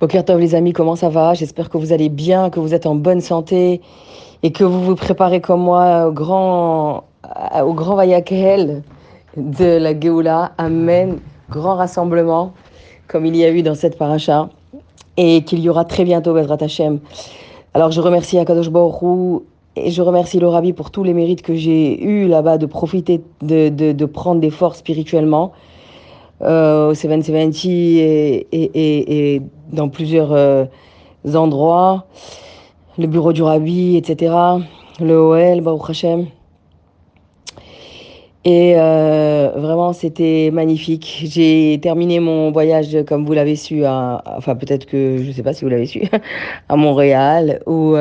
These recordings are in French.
Bokertov les amis, comment ça va? J'espère que vous allez bien, que vous êtes en bonne santé et que vous vous préparez comme moi au grand, au grand Vayakel de la Géoula. Amen. Grand rassemblement comme il y a eu dans cette paracha et qu'il y aura très bientôt Bezrat Hashem. Alors je remercie Akadosh Baruch et je remercie le pour tous les mérites que j'ai eus là-bas de profiter, de, de prendre des forces spirituellement euh, au 770 et, et, et, et dans plusieurs euh, endroits, le bureau du Rabbi, etc., le OL, Baruch Hashem. Et euh, vraiment, c'était magnifique. J'ai terminé mon voyage, comme vous l'avez su, à, enfin peut-être que, je ne sais pas si vous l'avez su, à Montréal, où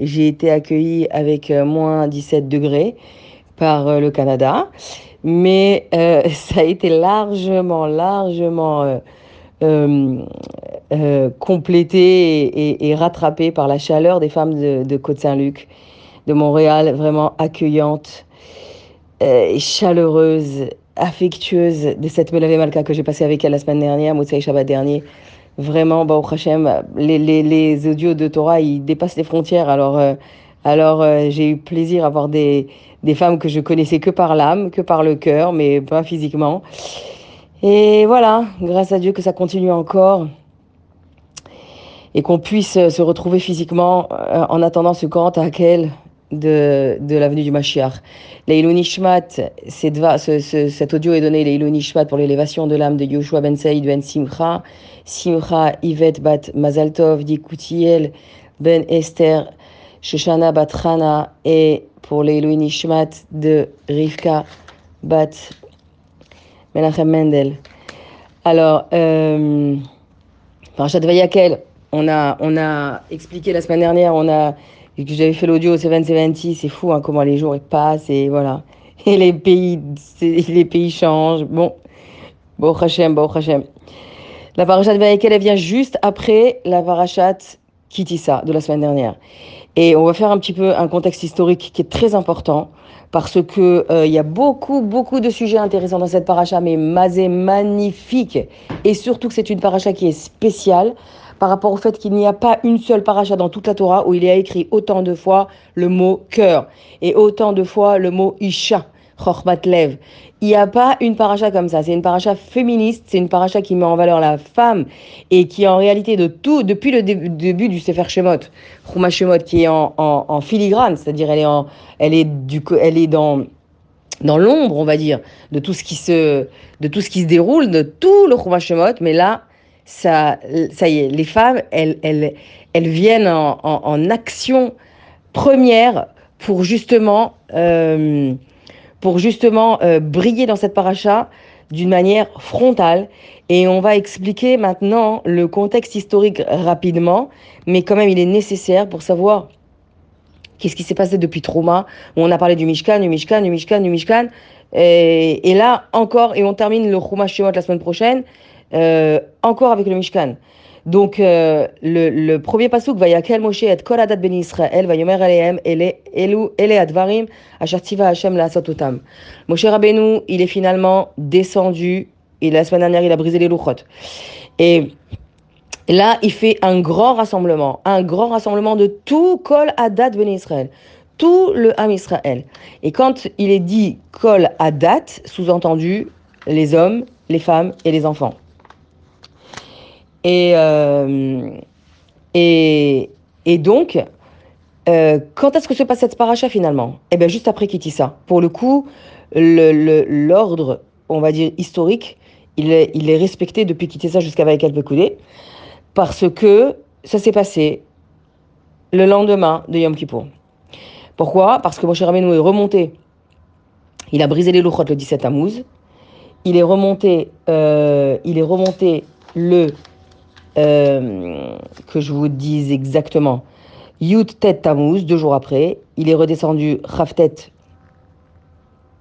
j'ai été accueillie avec moins 17 degrés par le Canada. Mais euh, ça a été largement, largement complété et, rattrapé par la chaleur des femmes de, Côte-Saint-Luc, de Montréal, vraiment accueillantes euh, chaleureuse, affectueuse de cette Melavé Malka que j'ai passé avec elle la semaine dernière, Moussaï Shabbat dernier. Vraiment, bah, Hashem, les, les, les, audios de Torah, ils dépassent les frontières. Alors, euh, alors euh, j'ai eu plaisir à voir des, des femmes que je connaissais que par l'âme, que par le cœur, mais pas physiquement. Et voilà, grâce à Dieu que ça continue encore et qu'on puisse se retrouver physiquement euh, en attendant ce grand Akel de, de l'avenue du Mashiach. Leilou Nishmat, ce, ce, cet audio est donné Leilou Nishmat pour l'élévation de l'âme de Yoshua Ben Saïd Ben Simcha, Simcha Yvette Bat Mazaltov, Dikoutiel Ben Esther, Shoshana Bat Hana et pour Leilou Nishmat de Rivka Bat Menachem Mendel. Alors, euh, Parashat Vayakel, on a, on a expliqué la semaine dernière, on a que j'avais fait l'audio au 770, c'est fou hein, comment les jours passent et voilà. Et les pays, les pays changent. Bon, bon Hachem, bon Hachem. La parachat Vaïkel, elle vient juste après la parachat Kitissa de la semaine dernière. Et on va faire un petit peu un contexte historique qui est très important parce que il euh, y a beaucoup, beaucoup de sujets intéressants dans cette paracha, mais mazé magnifique. Et surtout que c'est une paracha qui est spéciale par rapport au fait qu'il n'y a pas une seule paracha dans toute la Torah où il y a écrit autant de fois le mot cœur et autant de fois le mot isha, Il n'y a pas une paracha comme ça. C'est une paracha féministe, c'est une paracha qui met en valeur la femme et qui en réalité de tout, depuis le début du Sefer Shemot, Shemot qui est en, filigrane, c'est-à-dire elle est elle elle est dans dans l'ombre, on va dire, de tout ce qui se, de tout ce qui se déroule, de tout le Chuma Shemot, mais là, ça, ça y est, les femmes, elles, elles, elles viennent en, en, en action première pour justement, euh, pour justement euh, briller dans cette paracha d'une manière frontale. Et on va expliquer maintenant le contexte historique rapidement, mais quand même il est nécessaire pour savoir qu'est-ce qui s'est passé depuis Trauma, où on a parlé du Mishkan, du Mishkan, du Mishkan, du Mishkan. Et, là encore, et on termine le Chouma Shemot la semaine prochaine, euh, encore avec le Mishkan. Donc, euh, le, premier pasouk va yakel Moshe et kol adat ben Israël va yomer alehem ele elu ele advarim asher tiva Hashem la sototam. Moshe Rabbeinu, il est finalement descendu. Et la semaine dernière, il a brisé les louchot. Et là, il fait un grand rassemblement, un grand rassemblement de tout kol adat ben Israël, tout le Ham Israël. Et quand il est dit kol adat, sous-entendu les hommes, les femmes et les enfants. Et, euh, et, et donc, euh, quand est-ce que se passe cette paracha finalement? Eh bien, juste après Kitissa. Pour le coup, l'ordre, on va dire, historique, il est, respecté depuis Kitissa jusqu'à Vaïkal parce que ça s'est passé le lendemain de Yom Kippour. Pourquoi? Parce que mon cher Rabbeinu est remonté. Il a brisé les louchotes le 17 Tammuz. Il est remonté, euh, il est remonté le euh, que je vous dise exactement. Yud Tet Tammuz, deux jours après, il est redescendu Raftet,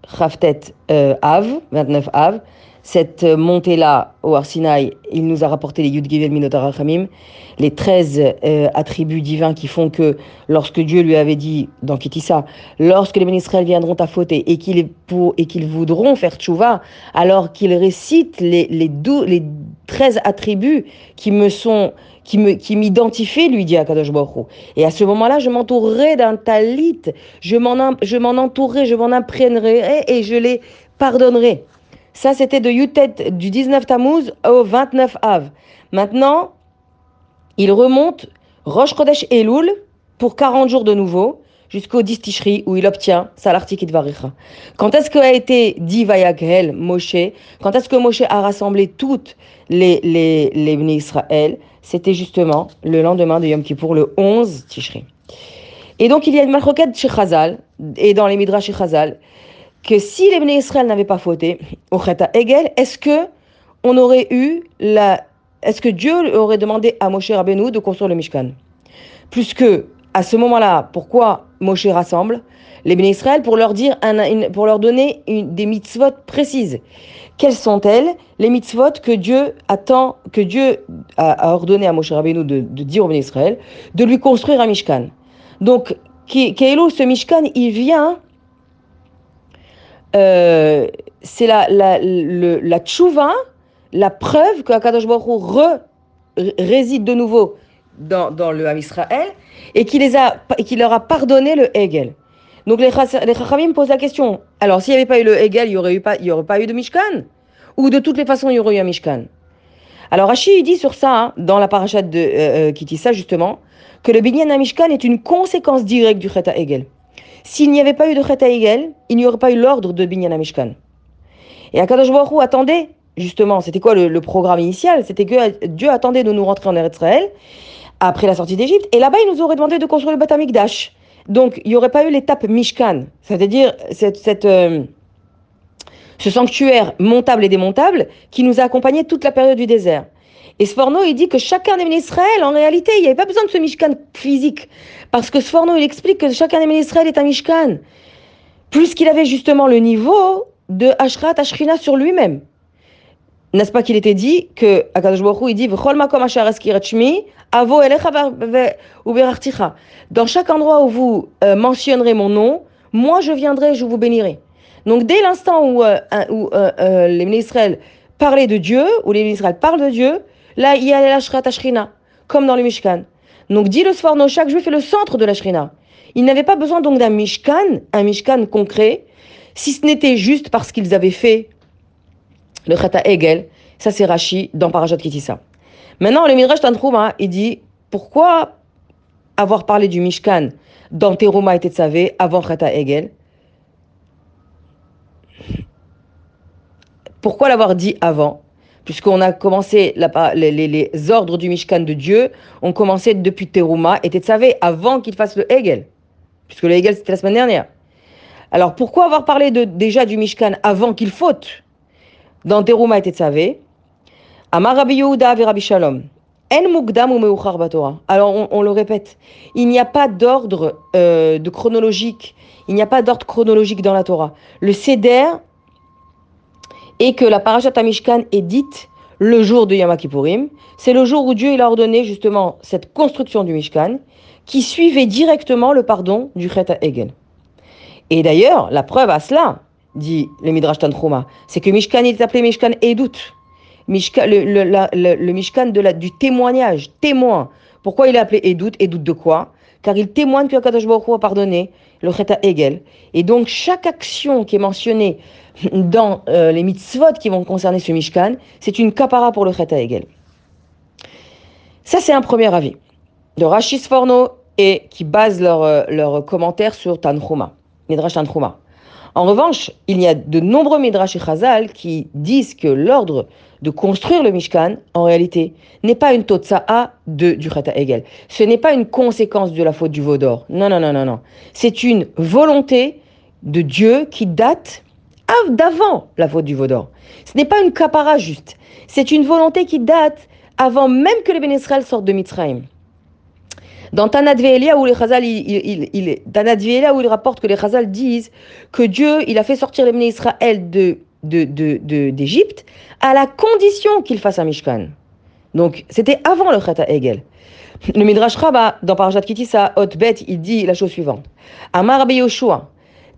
Raftet euh, Av, 29 Av, cette montée-là au Arsinaï, il nous a rapporté les Yud Givel Minotarachamim, les 13 euh, attributs divins qui font que lorsque Dieu lui avait dit dans Kitissa, lorsque les Israël viendront à faute et qu'ils et qu'ils voudront faire tchouva, alors qu'ils récitent les, les, les 13 attributs qui me sont qui me qui m'identifient, lui dit Akadosh Baruch Et à ce moment-là, je m'entourerai d'un talit, je m'en je m'en entourerai, je m'en imprégnerai et je les pardonnerai. Ça, c'était de Yutet du 19 Tammuz au 29 Av. Maintenant, il remonte Rosh Chodesh Elul pour 40 jours de nouveau jusqu'au 10 Tishri où il obtient Salartik Varicha. Quand est-ce qu'a été dit Vayaghel Moshe? Quand est-ce que Moshe a rassemblé toutes les, les, les Israël? C'était justement le lendemain de Yom Kippur, le 11 Tishri. Et donc il y a une malroquette chez Chazal, et dans les Midrash chez Chazal, que si les Bnei Israël n'avaient pas fauté au Cheta Egel, est-ce que on aurait eu la, est-ce que Dieu aurait demandé à Moshe Rabbeinu de construire le Mishkan? Plus que à ce moment-là, pourquoi Moshe rassemble les Bnei Israël pour leur dire, un, pour leur donner une, des mitzvot précises? Quelles sont-elles Les mitzvot que Dieu attend, que Dieu a, ordonné à Moshe Rabbeinu de, de dire aux Bnei Israël, de lui construire un Mishkan? Donc, Kélo, ce Mishkan, il vient euh, c'est la, la, la tchouva, la preuve que Akadosh Baruch réside de nouveau dans, dans le Ham Israël et qu'il qu leur a pardonné le Hegel. Donc les, les Chachamim posent la question, alors s'il n'y avait pas eu le Hegel, il n'y aurait, pas, il aurait pas eu de Mishkan? Ou de toutes les façons, il y aurait eu un Mishkan? Alors Rashi dit sur ça, hein, dans la parachat de euh, Kitissa justement, que le Binyan Mishkan est une conséquence directe du Cheta Hegel. S'il n'y avait pas eu de Chet il n'y aurait pas eu l'ordre de Binyan Mishkan. Et Akadosh Baruch attendait, justement, c'était quoi le, programme initial? C'était que Dieu attendait de nous rentrer en Eretz Israël après la sortie d'Égypte, et là-bas, il nous aurait demandé de construire le Beth Amikdash. Donc, il n'y aurait pas eu l'étape Mishkan, c'est-à-dire cette, euh, ce sanctuaire montable et démontable qui nous a accompagnés toute la période du désert. Et Sforno, il dit que chacun des Israël, en réalité, il n'y avait pas besoin de ce Mishkan physique. Parce que Sforno, il explique que chacun des Israël est un Mishkan. Plus qu'il avait justement le niveau de Ashrat Ashrina sur lui-même. N'est-ce pas qu'il était dit que Akadosh Baruch il dit Dans chaque endroit où vous euh, mentionnerez mon nom, moi je viendrai, je vous bénirai. Donc dès l'instant où, euh, euh, les Israël parlaient de Dieu, où les Israël parlent de Dieu, Là, il y a la Shrina, comme dans le Mishkan. Donc, dit le Sforno, chaque juif est le centre de la Shrina. Il n'avait pas besoin donc d'un Mishkan, un Mishkan concret, si ce n'était juste parce qu'ils avaient fait le Chata Egel. Ça, c'est Rashi dans Parashat Kitissa. Maintenant, le Midrash Tantrouma, il dit pourquoi avoir parlé du Mishkan dans Teruma et Tetzavé avant Chata Egel Pourquoi l'avoir dit avant? Puisqu'on a commencé les, ordres du Mishkan de Dieu, ont commencé depuis Teruma et Tetzavé avant qu'il fasse le Hegel, puisque le Hegel c'était la semaine dernière. Alors pourquoi avoir parlé déjà du Mishkan avant qu'il faute dans Teruma et Tetzavé Amar Rabbi Yehuda et Rabbi. En ou Alors on, on, le répète, il n'y a pas d'ordre euh, de chronologique, il n'y a pas d'ordre chronologique dans la Torah. Le Seder et que la parashat Mishkan est dite le jour de Yom Kippourim. C'est le jour où Dieu il a ordonné justement cette construction du Mishkan qui suivait directement le pardon du Chet Egel. Et d'ailleurs, la preuve à cela, dit le Midrash Tanchuma, c'est que Mishkan est appelé Mishkan Edut. Mishkan, le, le, Mishkan de la, du témoignage, témoin. Pourquoi il est appelé Edut Edut de quoi? Car il témoigne que Akadosh Baruch a pardonné le Chet Egel. Et donc chaque action qui est mentionnée dans euh, les mitzvot qui vont concerner ce Mishkan, c'est une kapara pour le Chet Egel. Ça, c'est un premier avis de Rachis Forno et qui base leur, euh, leur commentaire sur Tanchuma, Midrash Tanchuma. En revanche, il y a de nombreux Midrash et Chazal qui disent que l'ordre de construire le Mishkan, en réalité, n'est pas une totsa'a de, du Chet Egel. Ce n'est pas une conséquence de la faute du Vaudor. Non, non, non, non, non. C'est une volonté de Dieu qui date d'avant la faute du Vaudor. Ce n'est pas une capara juste. C'est une volonté qui date avant même que les Bénisraël sortent de Mitzrayim. Dans Tanat où les Chazal, il, où il rapporte que les Chazal disent que Dieu, il a fait sortir les Israël de d'Égypte à la condition qu'il fasse un Mishkan. Donc, c'était avant le Chet Egel. Le Midrash Rabbah, dans Parashat Kitissa, Hotbet, il dit la chose suivante. Amar Yoshua,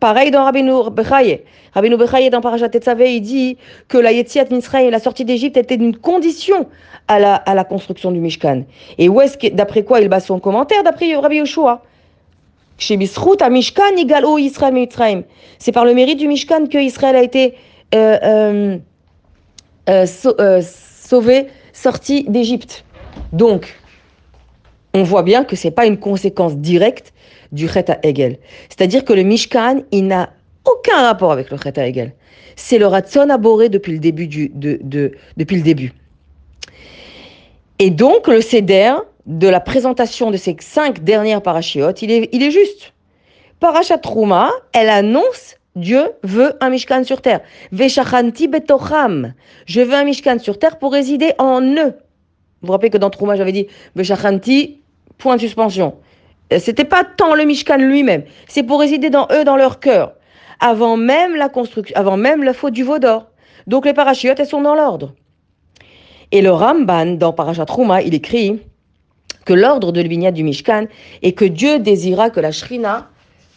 Pareil dans Rabbi Bechaye. Rabbi Bechaye dans Parashat il dit que la Yetziat Mitzrayim, la sortie d'Égypte, était une condition à la, construction du Mishkan. Et où est-ce que, d'après quoi il base son commentaire D'après Rabbi Yoshua? C'est par le mérite du Mishkan que Israël a été euh, euh, euh, sauvé, sorti d'Égypte. Donc, on voit bien que c'est pas une conséquence directe du Chet Hegel. C'est-à-dire que le Mishkan, il n'a aucun rapport avec le Chet Hegel. C'est le Ratson aboré depuis le début. Depuis le début. Et donc, le Seder de la présentation de ces cinq dernières parachiotes, il est, il est juste. Parachat Trouma, elle annonce Dieu veut un Mishkan sur terre. Veshachanti betocham. Je veux un Mishkan sur terre pour résider en eux. Vous vous rappelez que dans Trouma, j'avais dit Veshachanti, point de suspension. C'était pas tant le Mishkan lui-même, c'est pour résider dans eux, dans leur cœur, avant même la construction, avant même la faute du veau d'or. Donc les parachutes, elles sont dans l'ordre. Et le Ramban, dans Parashat Trouma, il écrit que l'ordre de l'Vignat du Mishkan est que Dieu désira que la Shrina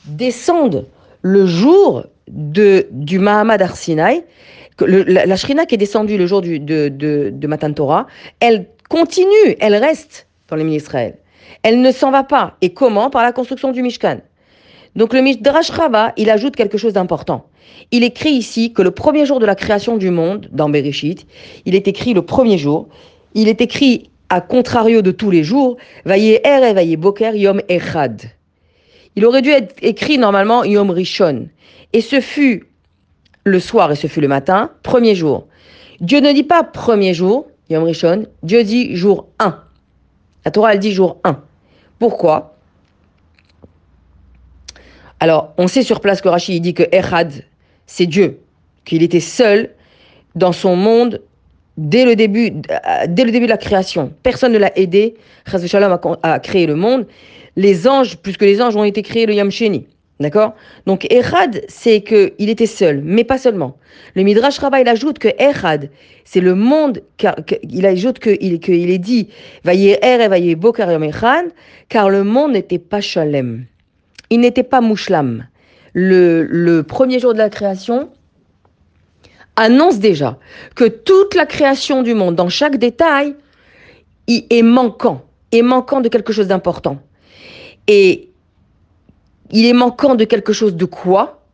descende le jour de, du Mahamad Arsinaï, la, la, Shrina qui est descendue le jour du, de, de, Matan Torah, elle continue, elle reste dans les Israël. Elle ne s'en va pas. Et comment? Par la construction du Mishkan. Donc le Midrash Rabbah, il ajoute quelque chose d'important. Il écrit ici que le premier jour de la création du monde, dans Bereshit, il est écrit le premier jour, il est écrit à contrario de tous les jours, Vaye Er et Vaye Boker Yom Echad. Il aurait dû être écrit normalement Yom Rishon. Et ce fut le soir et ce fut le matin, premier jour. Dieu ne dit pas premier jour, Yom Rishon, Dieu dit jour 1. La Torah, elle dit jour 1. Pourquoi? Alors, on sait sur place que Rachid dit que Echad, c'est Dieu, qu'il était seul dans son monde dès le début, euh, dès le début de la création. Personne ne l'a aidé, Shalom a, a créé le monde. Les anges, puisque les anges ont été créés le Yom Sheni. D'accord? Donc Echad, c'est qu'il était seul, mais pas seulement. Le Midrash Rabbah, il ajoute que Echad, c'est le monde, il ajoute qu'il que il est dit, Er et car le monde n'était pas Shalem. Il n'était pas Mouchlam. Le, le premier jour de la création annonce déjà que toute la création du monde, dans chaque détail, est manquant, est manquant de quelque chose d'important. Et il est manquant de quelque chose de quoi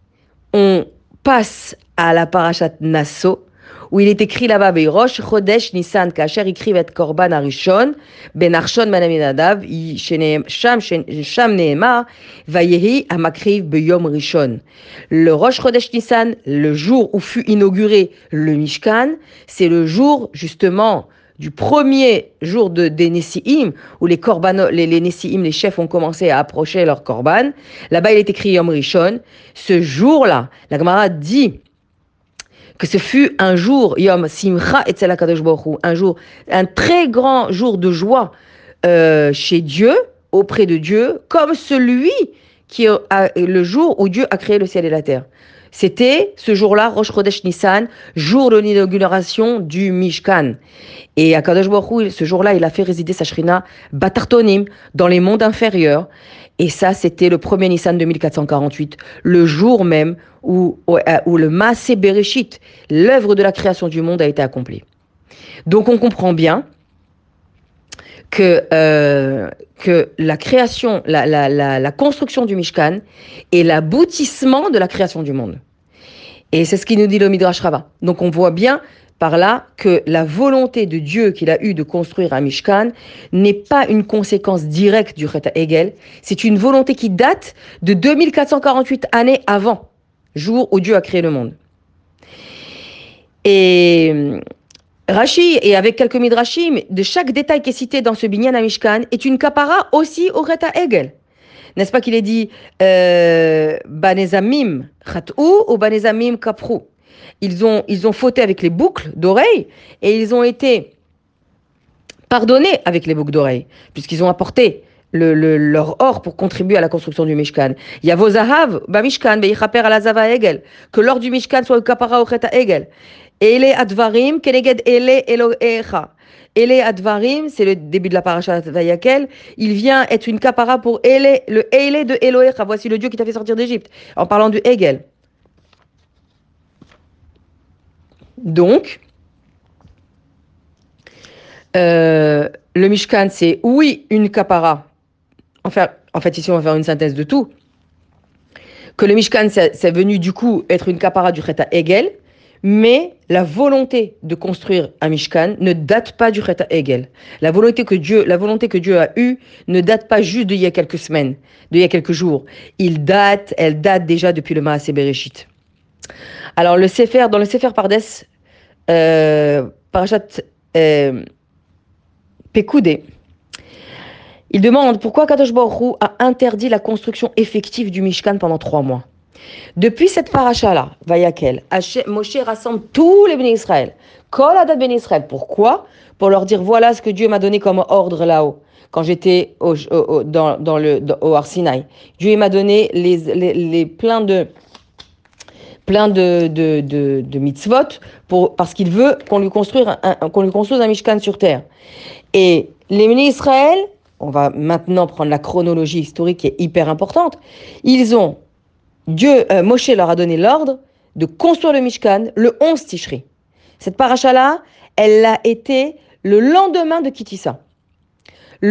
On passe à la parachat Nasso, où il est écrit là-bas, Rosh Chodesh Nissan Kacher Ikrivet Korban Arishon, Ben Arshon Manaminadav, Sham Sham Nehemar, Vayehi Amakriv Beyom Rishon. Le Rosh Chodesh Nissan, le jour où fut inauguré le Mishkan, c'est le jour justement du premier jour de, des Nessi'im, où les, les, les chefs ont commencé à approcher leur korban, là-bas il est écrit Yom Rishon, ce jour-là, la Gemara dit que ce fut un jour, Yom Simcha et un jour, un très grand jour de joie euh, chez Dieu, auprès de Dieu, comme celui qui a, le jour où Dieu a créé le ciel et la terre. C'était ce jour-là, Rosh Chodesh Nissan, jour de l'inauguration du Mishkan. Et à Kadosh Baruch ce jour-là, il a fait résider sa shrina Batartonim dans les mondes inférieurs. Et ça, c'était le premier Nissan 2448, le jour même où, où le Maasé Bereshit, l'œuvre de la création du monde, a été accomplie. Donc on comprend bien que, euh, que la création, la, la, la, construction du Mishkan est l'aboutissement de la création du monde. Et c'est ce qui nous dit le Midrash Rabbah. Donc on voit bien par là que la volonté de Dieu qu'il a eue de construire un Mishkan n'est pas une conséquence directe du Chet Hegel, c'est une volonté qui date de 2448 années avant, jour où Dieu a créé le monde. Et Rashi, et avec quelques midrashim, de chaque détail qui est cité dans ce binyan à Mishkan est une kapara aussi au Reta Egel. N'est-ce pas qu'il est dit euh, Banezamim Khat'u ou Banezamim Kaprou ils ont, ils fauté avec les boucles d'oreilles et ils ont été pardonnés avec les boucles d'oreilles, puisqu'ils ont apporté le, le, leur or pour contribuer à la construction du Mishkan. Il y a vos zahav, ba Mishkan, à la zava egel, que lors du Mishkan soit le kapara ocheta egel. Ele advarim, keneged ele elohecha. Ele advarim, c'est le début de la paracha Vayakel. Il vient être une kapara pour ele, le ele de Elohecha. Voici le Dieu qui t'a fait sortir d'Égypte. En parlant du Egel. Donc, euh, le Mishkan, c'est oui une kapara. Enfin, en fait, ici, on va faire une synthèse de tout. Que le Mishkan, c'est venu du coup être une kapara du Cheta Egel, mais la volonté de construire un Mishkan ne date pas du Cheta Egel. La volonté que Dieu, la volonté que Dieu a eue ne date pas juste d'il y a quelques semaines, d'il y a quelques jours. Il date, elle date déjà depuis le Maasé Bereshit. Alors le Sefer, dans le Sefer Pardes, euh, Parashat euh, Pekoudé, il demande pourquoi Kadosh Baruch a interdit la construction effective du Mishkan pendant trois mois. Depuis cette paracha-là, Vayakel, Moshe rassemble tous les bénis Israël. Kol bénis. Pourquoi? Pour leur dire voilà ce que Dieu m'a donné comme ordre là-haut, quand j'étais au, dans, dans, au Arsinaï. Dieu m'a donné les, les, plein de plein de, de, de, mitzvot pour, parce qu'il veut qu'on lui, construise un, qu'on lui construise un Mishkan sur terre. Et les bénis Israël, on va maintenant prendre la chronologie historique qui est hyper importante, ils ont, Dieu, euh, Moshe leur a donné l'ordre de construire le Mishkan le 11 Tishri. Cette paracha-là, elle a été le lendemain de Kitissa. Pas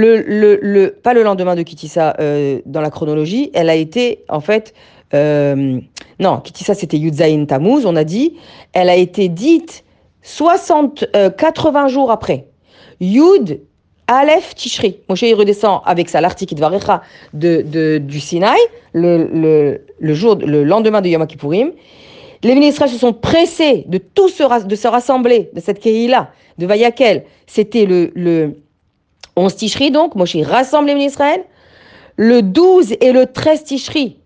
le lendemain de Kitissa euh, dans la chronologie, elle a été en fait euh, non, Kitissa c'était Yudzaïn Tammuz, on a dit, elle a été dite 60, 80 euh, jours après. Yud Aleph Tishri. Moshe il redescend avec ça l'article de, de, du Sinaï, le, jour, le lendemain de Yom Kippourim. Les ministres se sont pressés de tout se, de se rassembler, de cette Kehila, de Vayakel. C'était le, le 11 Tishri, donc, Moshe rassemble les ministres Le 12 et le 13 Tishri,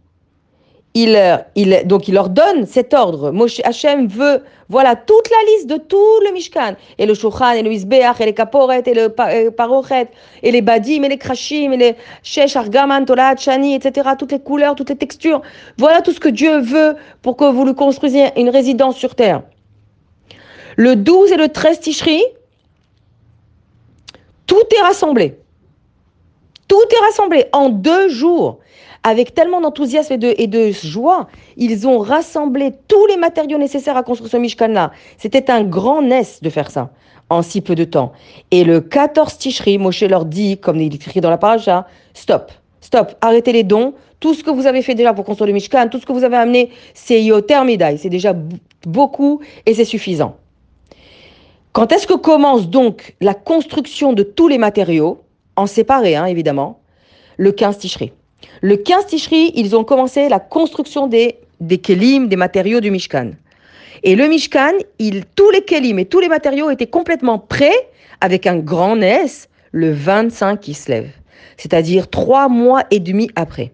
il, il, donc il leur donne cet ordre. Moshe Hachem veut, voilà, toute la liste de tout le Mishkan. Et le Shulchan, et le Isbeach, et les Kaporet, et le euh, Parochet, et les Badim, et les Krashim, et les Shesh, Argaman, Tolat, Shani, etc. Toutes les couleurs, toutes les textures. Voilà tout ce que Dieu veut pour que vous lui construisiez une résidence sur terre. Le 12 et le 13 Tishri, tout est rassemblé. Tout est rassemblé en deux jours avec tellement d'enthousiasme et de, joie, ils ont rassemblé tous les matériaux nécessaires à construire ce Mishkan-là. C'était un grand nes de faire ça en si peu de temps. Et le 14 Tishri, Moshe leur dit, comme il écrit dans la paracha, stop, stop, arrêtez les dons. Tout ce que vous avez fait déjà pour construire le Mishkan, tout ce que vous avez amené, c'est Yotermidai, c'est déjà beaucoup et c'est suffisant. Quand est-ce que commence donc la construction de tous les matériaux, en séparé hein, évidemment, le 15 Tishri le 15 Tishri, ils ont commencé la construction des, des kelim, des matériaux du Mishkan. Et le Mishkan, il, tous les kelim et tous les matériaux étaient complètement prêts avec un grand S le 25 qui se lève. C'est-à-dire trois mois et demi après.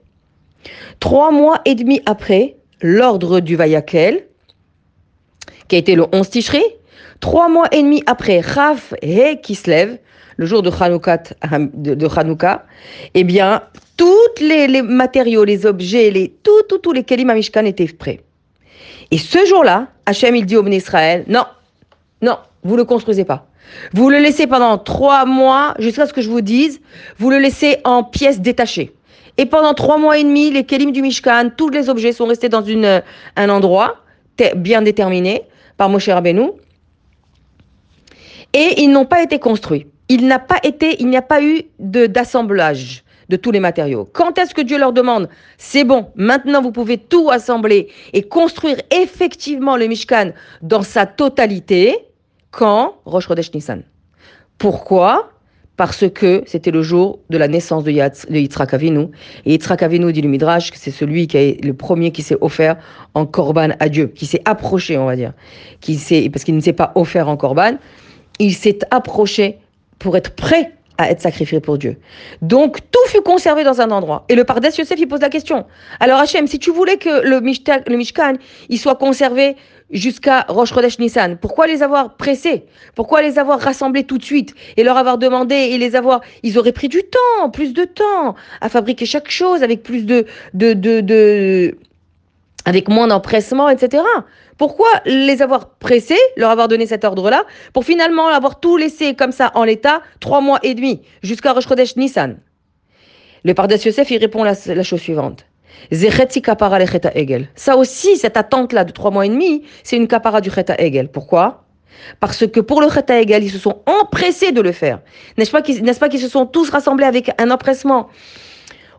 Trois mois et demi après, l'ordre du Vayakel, qui a été le 11 Tishri, trois mois et demi après Raf He qui se lève, le jour de Hanouka, de, de eh bien, tous les, matériaux, les objets, les, tout, tous les Kelim Mishkan étaient prêts. Et ce jour-là, Hachem, il dit au Israël, non, non, vous ne le construisez pas. Vous le laissez pendant trois mois, jusqu'à ce que je vous dise, vous le laissez en pièces détachées. Et pendant trois mois et demi, les Kelim du Mishkan, tous les objets sont restés dans une, un endroit bien déterminé par Moshe Rabbeinu. Et ils n'ont pas été construits. Il n'a pas été, il n'y a pas eu d'assemblage de tous les matériaux. Quand est-ce que Dieu leur demande? C'est bon, maintenant vous pouvez tout assembler et construire effectivement le Mishkan dans sa totalité Quand? Rosh Chodesh Nissan. Pourquoi? Parce que c'était le jour de la naissance de, Yitzhak Avinu. Et Yitzhak Avinu, dit le Midrash, que c'est celui qui est le premier qui s'est offert en korban à Dieu, qui s'est approché, on va dire, qui parce qu'il ne s'est pas offert en korban. Il s'est approché pour être prêt à être sacrifié pour Dieu. Donc tout fut conservé dans un endroit. Et le Pardes Yosef, il pose la question. Alors Hachem, si tu voulais que le, le Mishkan, il soit conservé jusqu'à Rosh Chodesh Nissan, pourquoi les avoir pressés? Pourquoi les avoir rassemblés tout de suite et leur avoir demandé et les avoir... Ils auraient pris du temps, plus de temps à fabriquer chaque chose avec plus de, de, de avec moins d'empressement, etc. Pourquoi les avoir pressés, leur avoir donné cet ordre-là, pour finalement avoir tout laissé comme ça en l'état, trois mois et demi, jusqu'à Rosh Chodesh Nissan? Le Pardes Yosef, il répond la, chose suivante. Ça aussi, cette attente-là de trois mois et demi, c'est une kapara du Cheta Egel. Pourquoi? Parce que pour le Cheta Egel, ils se sont empressés de le faire. N'est-ce pas qu'ils se sont tous rassemblés avec un empressement?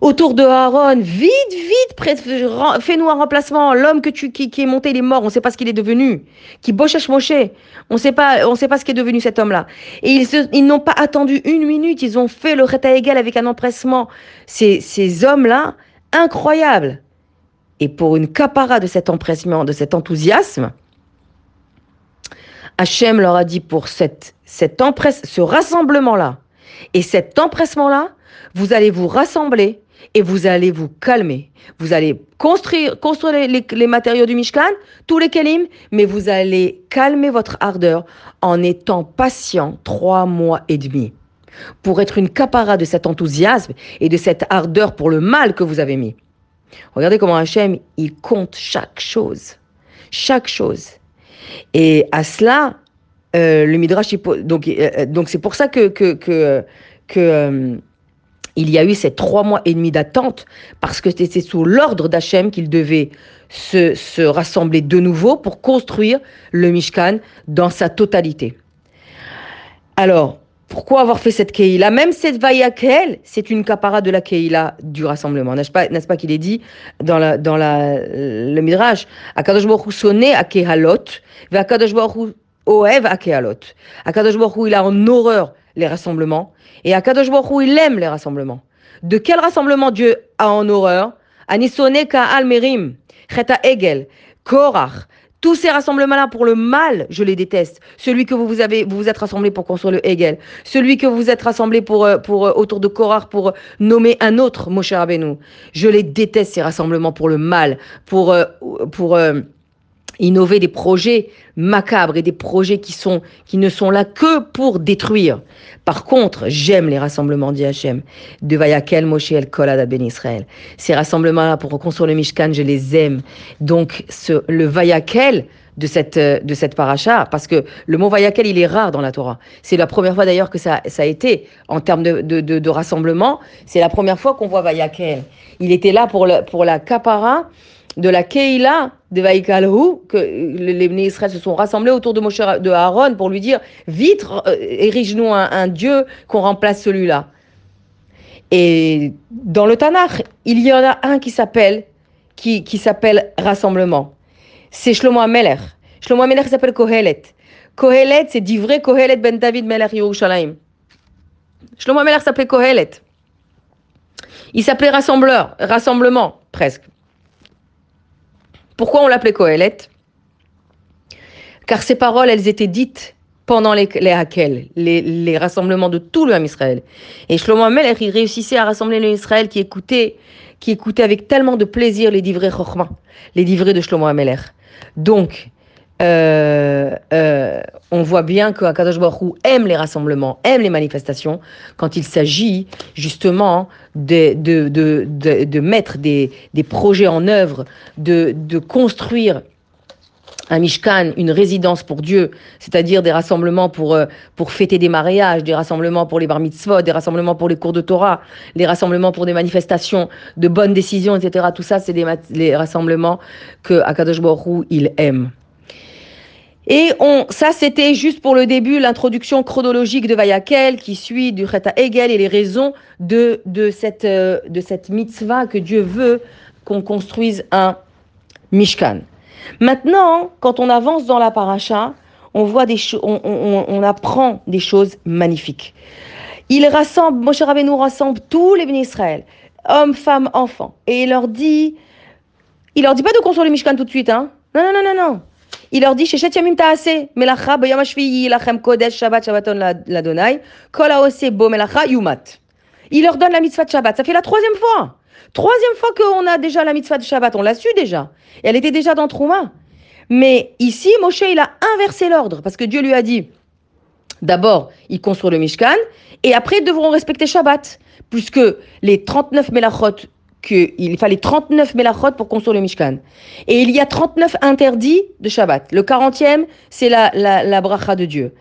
Autour de Aaron, vite, vite, fais-nous un remplacement. L'homme que tu, qui, est monté, il est mort, on ne sait pas ce qu'il est devenu. Qui bochèche Moshe, on ne sait pas, on sait pas ce qu'est devenu cet homme-là. Et ils, ils n'ont pas attendu une minute, ils ont fait le Reta égal avec un empressement. Ces, ces hommes-là, incroyables. Et pour une capara de cet empressement, de cet enthousiasme, Hachem leur a dit pour cette, cet empresse, ce rassemblement-là et cet empressement-là, vous allez vous rassembler et vous allez vous calmer. Vous allez construire, construire les, matériaux du Mishkan, tous les kelim, mais vous allez calmer votre ardeur en étant patient trois mois et demi pour être une capara de cet enthousiasme et de cette ardeur pour le mal que vous avez mis. Regardez comment Hachem, il compte chaque chose. Chaque chose. Et à cela, euh, le Midrash, donc euh, euh, donc c'est pour ça que, que, que, que il y a eu ces trois mois et demi d'attente parce que c'était sous l'ordre d'Hachem qu'il devait se, se, rassembler de nouveau pour construire le Mishkan dans sa totalité. Alors, pourquoi avoir fait cette Keïla? Même cette Vayakel, c'est une capara de la Keïla du rassemblement. N'est-ce pas, qu'il est dit dans, la, dans la, le Midrash? Akadosh sonné à Kehalot, Akadosh Oev à Kehalot. Akadosh il a en horreur les rassemblements. Et à Baruch il aime les rassemblements. De quel rassemblement Dieu a en horreur? Anisone ka almerim, cheta egel, korach. Tous ces rassemblements-là pour le mal, je les déteste. Celui que vous vous avez, vous, vous êtes rassemblés pour construire le Hegel. Celui que vous êtes rassemblés pour, euh, pour, euh, autour de Korach pour nommer un autre Moshe Rabbeinu. Je les déteste, ces rassemblements pour le mal, pour, euh, pour, innover des projets macabres et des projets qui, sont, qui ne sont là que pour détruire. Par contre, j'aime les rassemblements d'IHM, de Vayakel, Moshe El Kolad Ben Israël. Ces rassemblements-là pour reconstruire le Mishkan, je les aime. Donc, ce, le Vayakel, de cette, de cette paracha, parce que le mot Vayakel, il est rare dans la Torah. C'est la première fois d'ailleurs que ça, ça a été, en termes de, de, de, rassemblement, c'est la première fois qu'on voit Vayakel. Il était là pour, le, pour la kapara de la Keila de Vaikalhu, que les Israël se sont rassemblés autour de, Moshe, de Aaron pour lui dire Vite, euh, érige-nous un, Dieu qu'on remplace celui-là. Et dans le Tanakh, il y en a un qui s'appelle qui, qui s'appelle rassemblement. C'est Shlomo Ameler. Shlomo Ameler s'appelle Kohelet. Kohelet, c'est dit vrai Kohelet ben David Meler Yerushalayim. Shlomo Ameler s'appelait Kohelet. Il s'appelait rassembleur, rassemblement, presque. Pourquoi on l'appelait Kohelet Car ces paroles, elles étaient dites pendant les, les les, rassemblements de tout le Israël. Et Shlomo Amelech, il réussissait à rassembler le Israël qui écoutait, qui écoutait avec tellement de plaisir les divrei Chochma, les divrei de Shlomo Amelech. Donc, euh, euh, on voit bien que Akadosh Baruch aime les rassemblements, aime les manifestations, quand il s'agit justement de, de, de, de, mettre des, des projets en œuvre, de, construire un mishkan, une résidence pour Dieu, c'est-à-dire des rassemblements pour, euh, pour fêter des mariages, des rassemblements pour les bar mitzvot, des rassemblements pour les cours de Torah, les rassemblements pour des manifestations de bonnes décisions, etc. Tout ça, c'est des les rassemblements que Akadosh Baruch il aime. Et on, ça, c'était juste pour le début, l'introduction chronologique de Vayakel qui suit du Cheta Hegel et les raisons de, de, cette, euh, de cette mitzvah que Dieu veut qu'on construise un Mishkan. Maintenant, quand on avance dans la paracha, on, voit des on, on, on apprend des choses magnifiques. Il rassemble, Moshe Rabbeinu rassemble tous les bénis Israël, hommes, femmes, enfants, et il leur dit, il leur dit pas de construire le Mishkan tout de suite, hein. Non, non, non, non, non. Il leur dit, Taase, Melacha, Kodesh, Shabbat, Shabbaton Ladonai, Kol Bo Melacha, Yumat. Il leur donne la mitzvah de Shabbat. Ça fait la troisième fois. Troisième fois qu'on a déjà la mitzvah de Shabbat. On l'a su déjà. Et elle était déjà dans Trouma. Mais ici, Moshe, il a inversé l'ordre. Parce que Dieu lui a dit, d'abord, il construit le Mishkan. Et après, ils devront respecter Shabbat. Puisque les 39 Melachot qu'il fallait 39 Melachot pour construire le Mishkan. Et il y a 39 interdits de Shabbat. Le 40e, c'est la, la, la bracha de Dieu.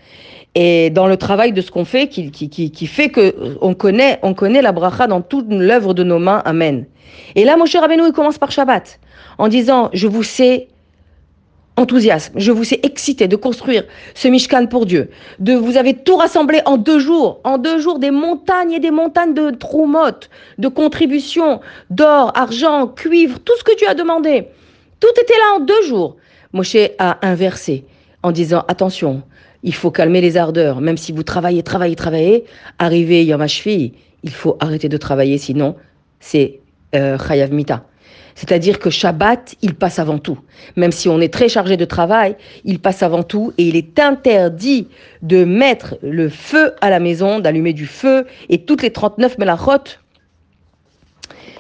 Et dans le travail de ce qu'on fait, qui, qui, qui, qui fait qu'on connaît, on connaît la bracha dans toute l'œuvre de nos mains. Amen. Et là, Moshe Rabbeinu, il commence par Shabbat, en disant, je vous sais enthousiasme, je vous sais excité de construire ce Mishkan pour Dieu. De, vous avez tout rassemblé en deux jours, en deux jours, des montagnes et des montagnes de troumotes, de contributions, d'or, argent, cuivre, tout ce que Dieu a demandé. Tout était là en deux jours. Moshe a inversé en disant, attention, il faut calmer les ardeurs, même si vous travaillez, travaillez, travaillez, arrivez Yom HaShvi, il faut arrêter de travailler, sinon c'est euh, Chayav Mita. C'est-à-dire que Shabbat, il passe avant tout. Même si on est très chargé de travail, il passe avant tout et il est interdit de mettre le feu à la maison, d'allumer du feu et toutes les 39 melachot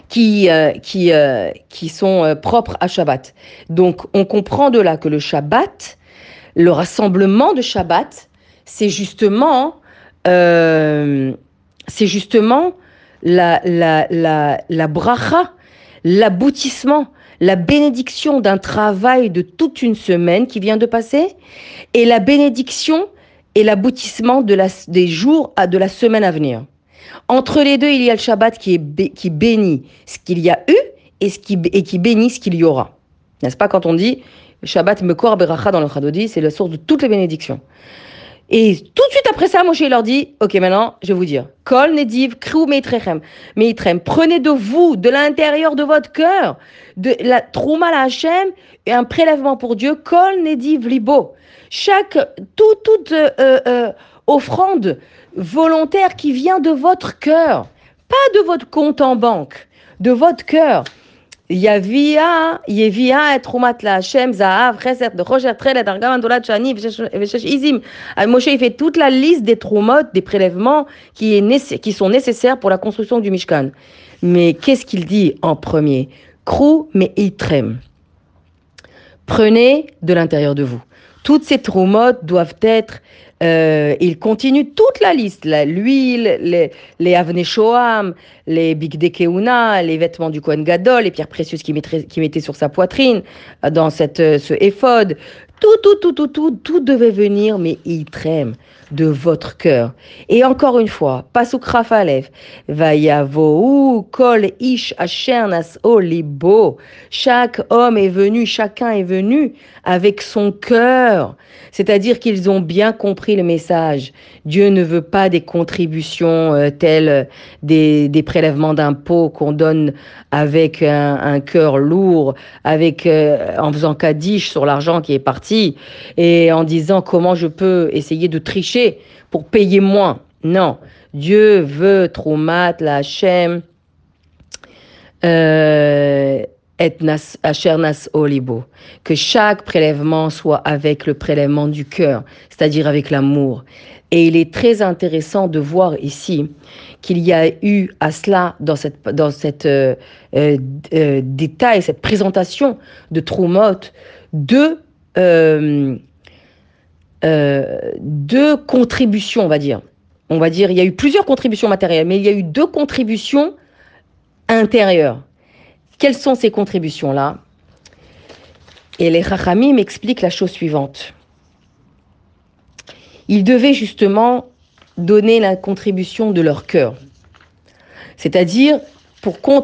qui, euh, euh, qui sont euh, propres à Shabbat. Donc on comprend de là que le Shabbat, le rassemblement de Shabbat, c'est justement, c'est la, la, la bracha l'aboutissement, la bénédiction d'un travail de toute une semaine qui vient de passer et la bénédiction et l'aboutissement de la, des jours à, de la semaine à venir. Entre les deux, il y a le Shabbat qui, bénit ce qu'il y a eu et, ce qui, et qui bénit ce qu'il y aura. N'est-ce pas? Quand on dit Shabbat Mekor Beracha dans le Chadodi, c'est la source de toutes les bénédictions. Et tout de suite après ça, Moshe leur dit, ok, maintenant, je vais vous dire, Kol Nediv Krou Meitrechem, Meitrem, prenez de vous, de l'intérieur de votre cœur, de la Trouma la Hachem, et un prélèvement pour Dieu, Kol Nediv Libo. Chaque, tout, toute euh, euh, offrande volontaire qui vient de votre cœur, pas de votre compte en banque, de votre cœur. Et Trumat la Hashem, Zahav, Chesed, de Roger Trelet, Argam, Andolat, Shani, Veshesh Izim. Moshe, il fait toute la liste des trumot, des prélèvements qui, sont nécessaires pour la construction du Mishkan. Mais qu'est-ce qu'il dit en premier? Krou, mais itrem. Prenez de l'intérieur de vous. Toutes ces trumot doivent être euh, il continue toute la liste, l'huile, les, les avne shoam, les big les vêtements du Kohen Gadol, les pierres précieuses qu'il mettait, sur sa poitrine, euh, dans cette, euh, ce éphode. Tout, tout, tout, tout, tout, tout devait venir, mais il trème de votre cœur. Et encore une fois, Pasuk Rafalev, Kol Ish Asher Olibo. Chaque homme est venu, chacun est venu avec son cœur. C'est-à-dire qu'ils ont bien compris le message. Dieu ne veut pas des contributions euh, telles des, des prélèvements d'impôts qu'on donne avec un, un cœur lourd, avec euh, en faisant kadish sur l'argent qui est parti et en disant comment je peux essayer de tricher pour payer moins. Non, Dieu veut Troumat, la Hachem, euh, et nas, nas olibo, que chaque prélèvement soit avec le prélèvement du cœur, c'est-à-dire avec l'amour. Et il est très intéressant de voir ici qu'il y a eu à cela, dans cette, dans cette euh, euh, euh détail, cette présentation de Troumot, deux, deux contributions, on va dire. On va dire, il y a eu plusieurs contributions matérielles, mais il y a eu deux contributions intérieures. Quelles sont ces contributions-là? Et les Chachamim m'expliquent la chose suivante. Ils devaient justement donner la contribution de leur cœur. C'est-à-dire, pour, pour,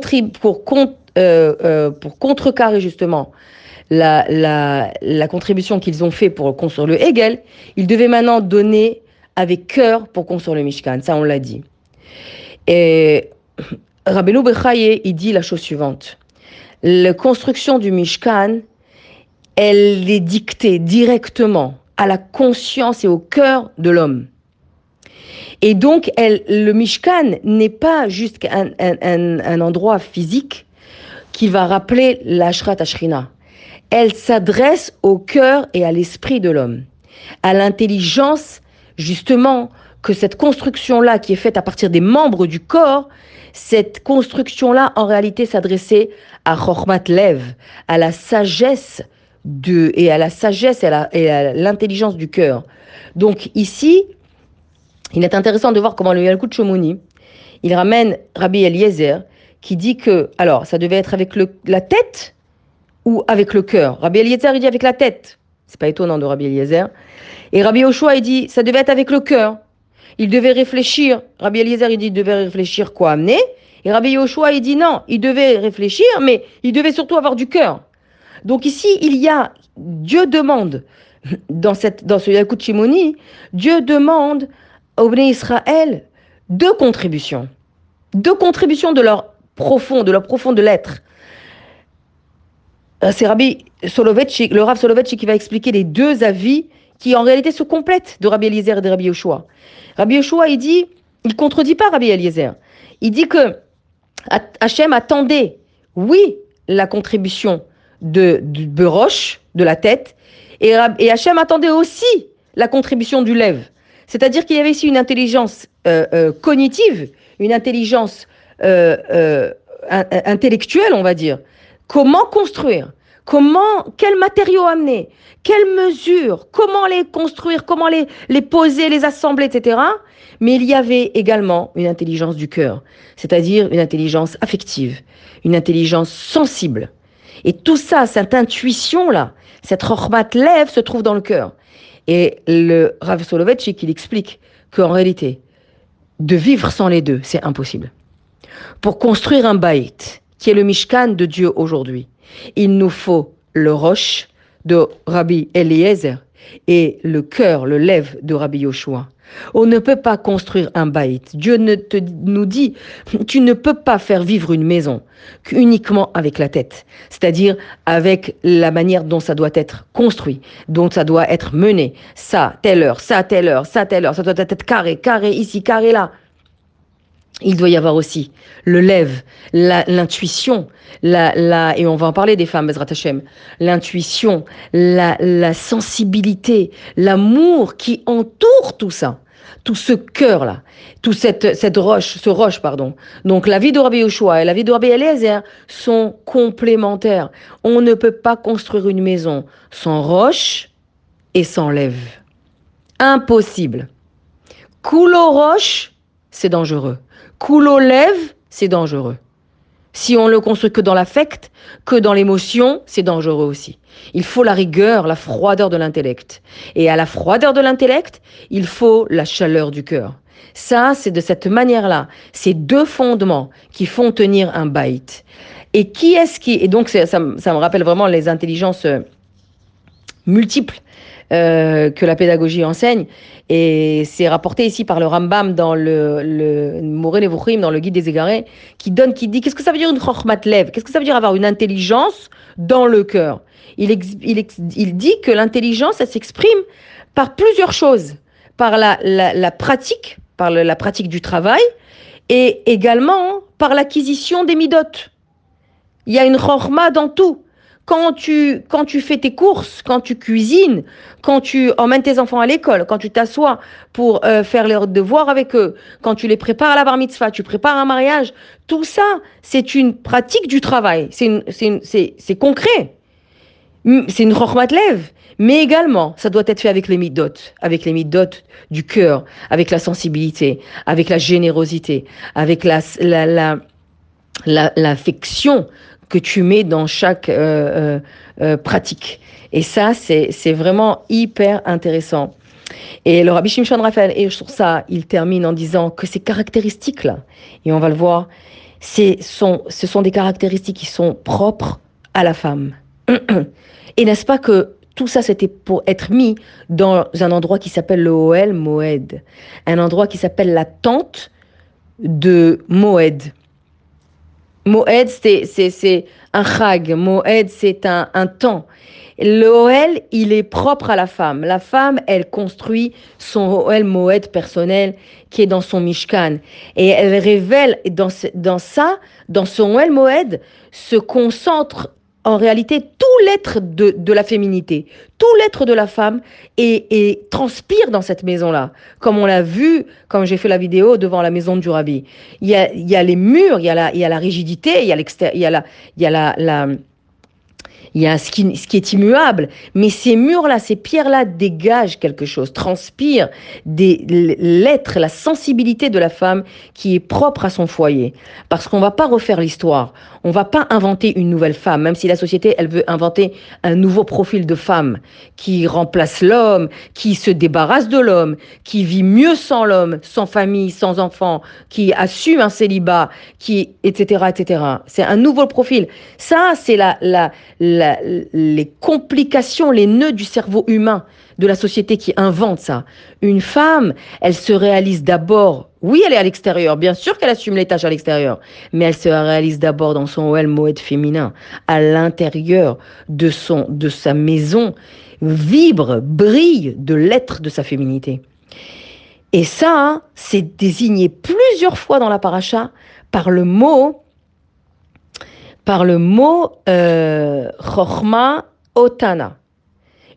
euh, euh, pour contrecarrer justement la, contribution qu'ils ont fait pour construire le Hegel, ils devaient maintenant donner avec cœur pour construire le Mishkan. Ça, on l'a dit. Et Rabbeinu Bechaye, il dit la chose suivante la construction du Mishkan, elle est dictée directement à la conscience et au cœur de l'homme. Et donc, le Mishkan n'est pas juste un, un, un, endroit physique qui va rappeler l'Ashrat Ashrina. Elle s'adresse au cœur et à l'esprit de l'homme, à l'intelligence, justement, que cette construction-là, qui est faite à partir des membres du corps, cette construction-là, en réalité, s'adressait à Chormat Lev, à la sagesse de, et à la sagesse et à l'intelligence du cœur. Donc ici, il est intéressant de voir comment le Yalkut Shomoni, il ramène Rabbi Eliezer, qui dit que, alors, ça devait être avec le, la tête ou avec le cœur. Rabbi Eliezer, il dit avec la tête. C'est pas étonnant de Rabbi Eliezer. Et Rabbi Yoshua, il dit, ça devait être avec le cœur. Il devait réfléchir. Rabbi Eliezer, il dit, il devait réfléchir quoi amener? Et Rabbi Yoshua, il dit non, il devait réfléchir, mais il devait surtout avoir du cœur. Donc ici, il y a, Dieu demande, dans, cette, dans ce Yakut Shimoni, Dieu demande au Bnei Israël deux contributions. Deux contributions de leur profond, de leur profond de l'être. Euh, c'est Rabbi Soloveitchik, le Rav Soloveitchik qui va expliquer les deux avis qui en réalité se complètent de Rabbi Eliezer et de Rabbi Yoshua. Rabbi Yoshua, il dit, il contredit pas Rabbi Eliezer. Il dit que Hachem attendait, oui, la contribution de, du beroche, de la tête, et, et Hachem attendait aussi la contribution du lève. C'est-à-dire qu'il y avait ici une intelligence euh, euh, cognitive, une intelligence intellectuelle, on va dire. Comment construire? Comment, quels matériaux amener? Quelles mesures? Comment les construire? Comment les, les poser, les assembler, etc. Mais il y avait également une intelligence du cœur, c'est-à-dire une intelligence affective, une intelligence sensible. Et tout ça, cette intuition-là, cette rochmat lève se trouve dans le cœur. Et le Rav Soloveitchik, il explique qu'en réalité, de vivre sans les deux, c'est impossible. Pour construire un baït, qui est le Mishkan de Dieu aujourd'hui, il nous faut le roche de Rabbi Eliezer et le cœur, le lève de Rabbi Yoshua. On ne peut pas construire un baït. Dieu ne te, nous dit, tu ne peux pas faire vivre une maison uniquement avec la tête, c'est-à-dire avec la manière dont ça doit être construit, dont ça doit être mené. Ça, telle heure, ça, telle heure, ça, telle heure, ça doit être carré, carré ici, carré là. Il doit y avoir aussi le lève, l'intuition, la, la, et on va en parler des femmes, Bezrat Hashem, l'intuition, la, la sensibilité, l'amour qui entoure tout ça, tout ce cœur-là, tout cette, cette roche, ce roche, pardon. Donc la vie de Rabbi Yoshua et la vie de Rabbi Eliezer sont complémentaires. On ne peut pas construire une maison sans roche et sans lève. Impossible. Coulo roche, c'est dangereux. Coulo lève, c'est dangereux. Si on le construit que dans l'affect, que dans l'émotion, c'est dangereux aussi. Il faut la rigueur, la froideur de l'intellect. Et à la froideur de l'intellect, il faut la chaleur du cœur. Ça, c'est de cette manière-là, ces deux fondements qui font tenir un byte. Et qui est-ce qui... Et donc, ça, ça, me rappelle vraiment les intelligences euh, multiples euh, que la pédagogie enseigne. Et c'est rapporté ici par le Rambam dans le, le Moré dans le Guide des égarés, qui donne, qui dit qu'est-ce que ça veut dire une chokhmat lev? Qu'est-ce que ça veut dire avoir une intelligence dans le cœur? Il, il, il, dit que l'intelligence, elle s'exprime par plusieurs choses. Par la, la, pratique, par la pratique du travail, et également par l'acquisition des midotes. Il y a une chorma dans tout quand tu, quand tu fais tes courses, quand tu cuisines, quand tu emmènes tes enfants à l'école, quand tu t'assois pour euh, faire leurs devoirs avec eux, quand tu les prépares à la bar mitzvah, tu prépares un mariage, tout ça, c'est une pratique du travail, c'est concret. C'est une lev, mais également, ça doit être fait avec les midotes, avec les midotes du cœur, avec la sensibilité, avec la générosité, avec la, la, la, l'affection que tu mets dans chaque euh, euh, euh, pratique. Et ça, c'est vraiment hyper intéressant. Et le Rabbi Shimshon Raphaël, et sur ça, il termine en disant que ces caractéristiques-là, et on va le voir, sont, ce sont des caractéristiques qui sont propres à la femme. Et n'est-ce pas que tout ça, c'était pour être mis dans un endroit qui s'appelle le Oel Moed, un endroit qui s'appelle la tente de Moed. Moed, c'est un chag. Moed, c'est un, un temps. L'Oel, il est propre à la femme. La femme, elle construit son Oel Moed personnel qui est dans son Mishkan. Et elle révèle dans, dans ça, dans son Oel Moed, se concentre en réalité tout l'être de, de, la féminité, tout l'être de la femme et, et, transpire dans cette maison-là. Comme on l'a vu quand j'ai fait la vidéo devant la maison du rabbi. Il y a, il y a les murs, il y a la, il y a la rigidité, il y a, il y a, la, il y a la, la il y a ce qui, est immuable, mais ces murs-là, ces pierres-là dégagent quelque chose, transpirent l'être, la sensibilité de la femme qui est propre à son foyer. Parce qu'on ne va pas refaire l'histoire, on ne va pas inventer une nouvelle femme, même si la société, elle veut inventer un nouveau profil de femme qui remplace l'homme, qui se débarrasse de l'homme, qui vit mieux sans l'homme, sans famille, sans enfant, qui assume un célibat, qui, etc., etc. C'est un nouveau profil. Ça, c'est la, la les complications, les nœuds du cerveau humain de la société qui invente ça. Une femme, elle se réalise d'abord, oui, elle est à l'extérieur, bien sûr qu'elle assume les tâches à l'extérieur, mais elle se réalise d'abord dans son OL moed féminin, à l'intérieur de, de sa maison, vibre, brille de l'être de sa féminité. Et ça, hein, c'est désigné plusieurs fois dans la paracha par le mot par le mot euh, chorma otana.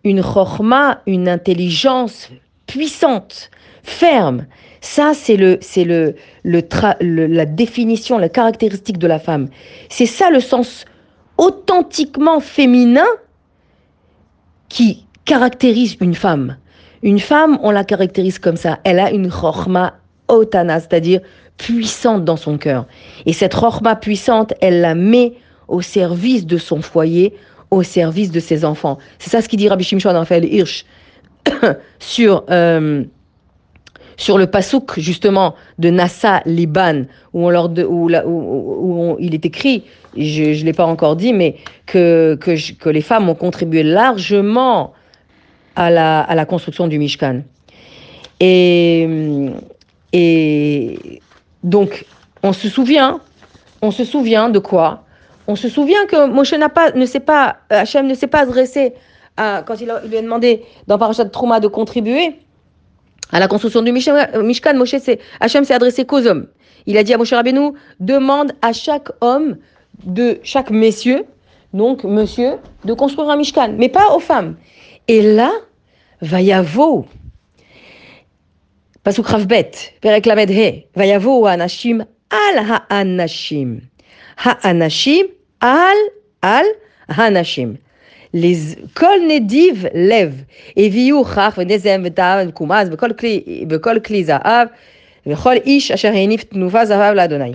Une chorma, une intelligence puissante, ferme. Ça, c'est le, c'est le, le, la définition, la caractéristique de la femme. C'est ça le sens authentiquement féminin qui caractérise une femme. Une femme, on la caractérise comme ça. Elle a une chorma otana, c'est-à-dire puissante dans son cœur. Et cette rochma puissante, elle la met au service de son foyer, au service de ses enfants. C'est ça ce qu'il dit Rabbi Shimshon Raphaël Hirsch sur, euh, sur le pasouk justement de Nassa Liban, où, on de, où, il est écrit, je ne l'ai pas encore dit, mais que, que, les femmes ont contribué largement à la, à la construction du Mishkan. Et donc, on se souvient, on se souvient de quoi? On se souvient que Moshe n'a pas, ne s'est pas, Hachem ne s'est pas adressé quand il, lui a demandé dans Parashat Trouma de contribuer à la construction du Mishkan, Moshe Hachem s'est adressé qu'aux hommes. Il a dit à Moshe Rabbeinu, demande à chaque homme, de chaque messieurs, donc monsieur, de construire un Mishkan, mais pas aux femmes. Et là, Vayavo, פסוק כ"ב, פרק ל"ה, ויבואו האנשים על האנשים. האנשים על על האנשים. כל נדיב לב, הביאו כך ונזם וטעם וקומז וכל כלי, וכל כלי זהב, וכל איש אשר הניף תנובה זהב לאדוני.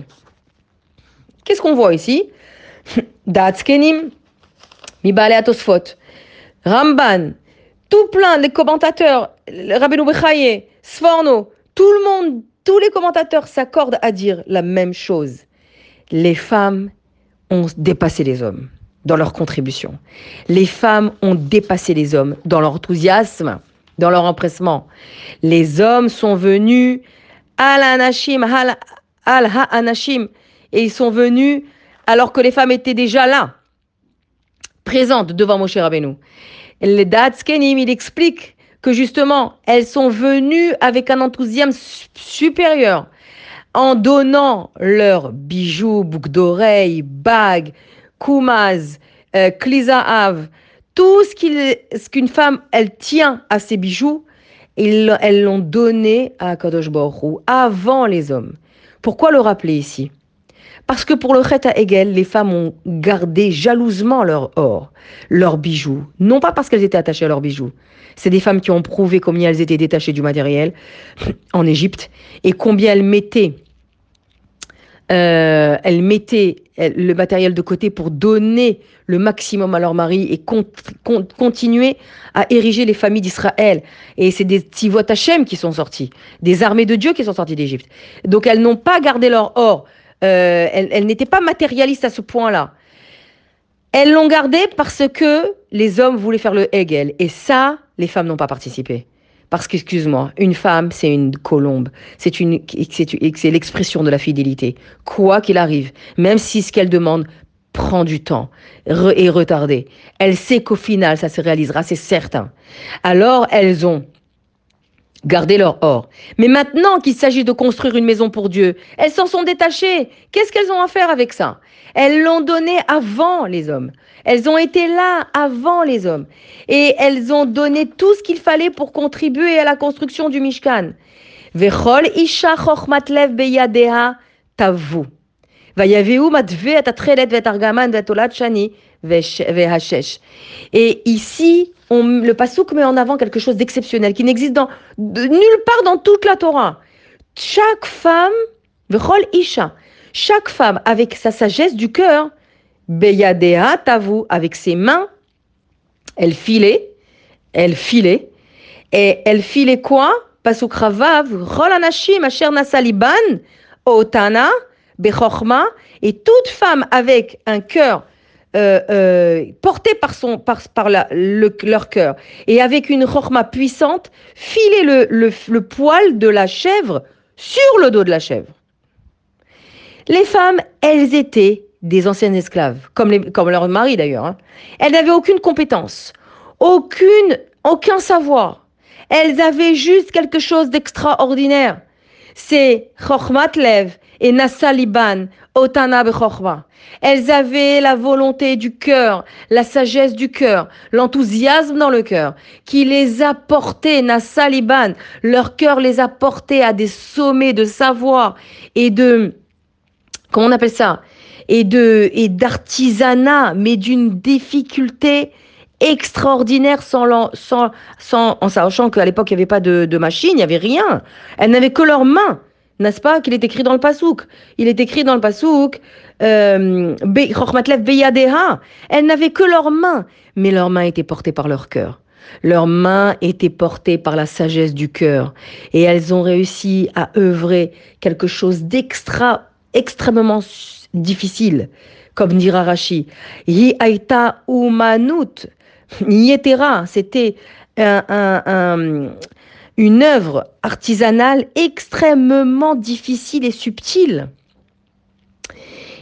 Qu'est-ce qu'on voit ici דעת זקנים מבעלי התוספות. רמב"ן, tout plein, les commentateurs, Rabbeinu Bechaye, Sforno, tout le monde, tous les commentateurs s'accordent à dire la même chose. Les femmes ont dépassé les hommes dans leur contribution. Les femmes ont dépassé les hommes dans leur enthousiasme, dans leur empressement. Les hommes sont venus al anashim, al ha-anashim, et ils sont venus alors que les femmes étaient déjà là, présentes devant Moshe Rabbeinu. Le Datskenim, il explique que justement, elles sont venues avec un enthousiasme supérieur, en donnant leurs bijoux, boucles d'oreilles, bagues, koumaz, euh, tout ce qu'une femme, elle tient à ses bijoux, elles l'ont donné à Kadosh Baruch avant les hommes. Pourquoi le rappeler ici? Parce que pour le Chet à Hegel, les femmes ont gardé jalousement leur or, leurs bijoux. Non pas parce qu'elles étaient attachées à leurs bijoux. C'est des femmes qui ont prouvé combien elles étaient détachées du matériel en Égypte et combien elles mettaient, euh, elles mettaient le matériel de côté pour donner le maximum à leur mari et continuer à ériger les familles d'Israël. Et c'est des Tivot Hashem qui sont sortis, des armées de Dieu qui sont sorties d'Égypte. Donc elles n'ont pas gardé leur or euh, elle, n'était pas matérialiste à ce point-là. Elles l'ont gardé parce que les hommes voulaient faire le Hegel. Et ça, les femmes n'ont pas participé. Parce qu'excuse-moi, une femme, c'est une colombe. C'est c'est l'expression de la fidélité. Quoi qu'il arrive, même si ce qu'elle demande prend du temps, est retardé, elle sait qu'au final, ça se réalisera, c'est certain. Alors, elles ont garder leur or. Mais maintenant qu'il s'agit de construire une maison pour Dieu, elles s'en sont détachées. Qu'est-ce qu'elles ont à faire avec ça? Elles l'ont donné avant les hommes. Elles ont été là avant les hommes. Et elles ont donné tout ce qu'il fallait pour contribuer à la construction du Mishkan. Isha beyadeha tavu. Et ici, le pasouk met en avant quelque chose d'exceptionnel qui n'existe nulle part dans toute la Torah. Chaque femme, vechol isha, chaque femme avec sa sagesse du cœur, beyadea tavu, avec ses mains, elle filait, elle filait, et elle filait quoi? Pasuk Ravav, Rol Anashim, Asher Nasaliban, Otana, Bechorma, et toute femme avec un cœur euh, euh, porté par, son, par, par la, le, leur cœur et avec une chorma puissante, filer le, le, le, poil de la chèvre sur le dos de la chèvre. Les femmes, elles étaient des anciennes esclaves, comme, les, comme leur mari d'ailleurs. Hein. Elles n'avaient aucune compétence, aucune, aucun savoir. Elles avaient juste quelque chose d'extraordinaire. C'est Chochmat Lev et Nassaliban, Otana Bechorma. Elles avaient la volonté du cœur, la sagesse du cœur, l'enthousiasme dans le cœur, qui les a portés, Nassaliban. Leur cœur les a portés à des sommets de savoir et de, comment on appelle ça? Et de, et d'artisanat, mais d'une difficulté extraordinaire sans, en sachant qu'à l'époque, il n'y avait pas de, de machine, il n'y avait rien. Elles n'avaient que leurs mains. N'est-ce pas qu'il est écrit dans le pasouk Il est écrit dans le pasouk euh, Elles n'avaient que leurs mains, mais leurs mains étaient portées par leur cœur. Leurs mains étaient portées par la sagesse du cœur. Et elles ont réussi à œuvrer quelque chose d'extra, extrêmement difficile, comme dira Rashi. Hi aita umanut. Nietera, c'était une œuvre artisanale extrêmement difficile et subtile.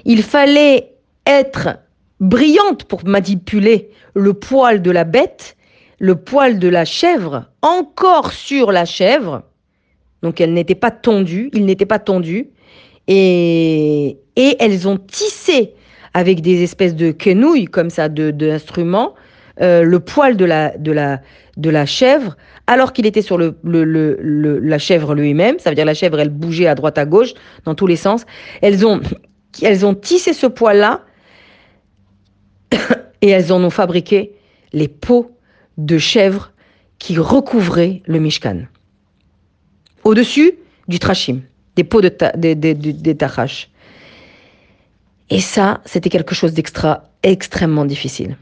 Il fallait être brillante pour manipuler le poil de la bête, le poil de la chèvre, encore sur la chèvre. Donc elle n'était pas tondue, il n'était pas tondu. Et, elles ont tissé avec des espèces de quenouilles comme ça, d'instruments, euh, le poil de la, de la, de la chèvre, alors qu'il était sur le, le, le, la chèvre lui-même. Ça veut dire la chèvre, elle bougeait à droite, à gauche, dans tous les sens. Elles ont, elles ont tissé ce poil-là et elles en ont fabriqué les peaux de chèvre qui recouvraient le Mishkan. Au-dessus du trachim, des peaux de, des, des. Et ça, c'était quelque chose d'extra, extrêmement difficile.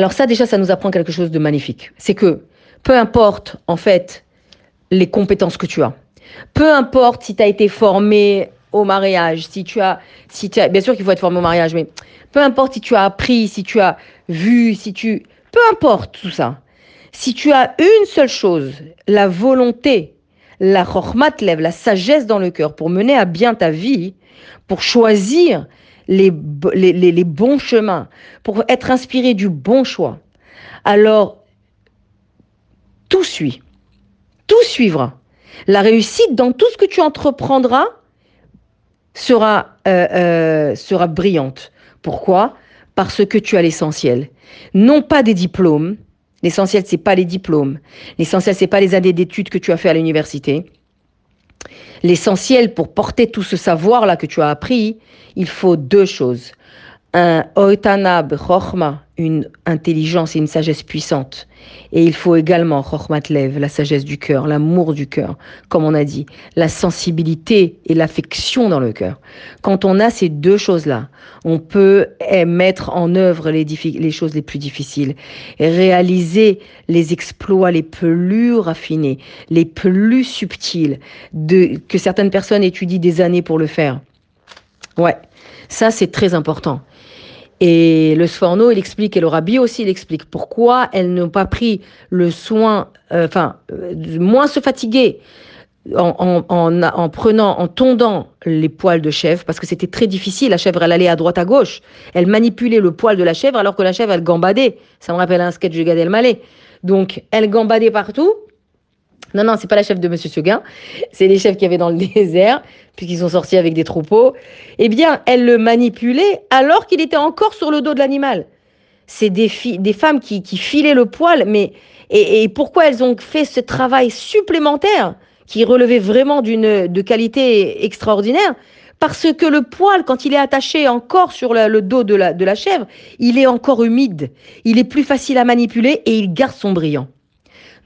Alors ça, déjà, ça nous apprend quelque chose de magnifique. C'est que peu importe, en fait, les compétences que tu as, peu importe si tu as été formé au mariage, si tu as, si tu as, bien sûr qu'il faut être formé au mariage, mais peu importe si tu as appris, si tu as vu, si tu, peu importe tout ça. Si tu as une seule chose, la volonté, la chormat lève, la sagesse dans le cœur pour mener à bien ta vie, pour choisir les, bons chemins, pour être inspiré du bon choix, alors tout suit, tout suivra. La réussite dans tout ce que tu entreprendras sera, euh, euh, brillante. Pourquoi? Parce que tu as l'essentiel. Non pas des diplômes. L'essentiel, c'est pas les diplômes. L'essentiel, c'est pas les années d'études que tu as fait à l'université. L'essentiel pour porter tout ce savoir-là que tu as appris, il faut deux choses. Un oitanab chokhma, une intelligence et une sagesse puissante. Et il faut également lev, la sagesse du cœur, l'amour du cœur, comme on a dit, la sensibilité et l'affection dans le cœur. Quand on a ces deux choses-là, on peut eh, mettre en œuvre les, choses les plus difficiles réaliser les exploits les plus raffinés, les plus subtils, de, que certaines personnes étudient des années pour le faire. Ouais, ça c'est très important. Et le Sforno, il explique, et le Rabbi aussi, il explique pourquoi elles n'ont pas pris le soin, euh, enfin, euh, moins se fatiguer en, en, en, prenant, en tondant les poils de chèvre, parce que c'était très difficile. La chèvre, elle allait à droite, à gauche. Elle manipulait le poil de la chèvre, alors que la chèvre, elle gambadait. Ça me rappelle un sketch de Gad Elmaleh. Donc, elle gambadait partout. Non, non, c'est pas la chèvre de Monsieur Seguin, c'est les chèvres qu'il y avait dans le désert, puisqu'ils sont sortis avec des troupeaux. Eh bien, elle le manipulait alors qu'il était encore sur le dos de l'animal. C'est des, des femmes qui, qui, filaient le poil, mais et, et, pourquoi elles ont fait ce travail supplémentaire qui relevait vraiment d'une de qualité extraordinaire? Parce que le poil, quand il est attaché encore sur le, le dos de la, de la chèvre, il est encore humide, il est plus facile à manipuler et il garde son brillant.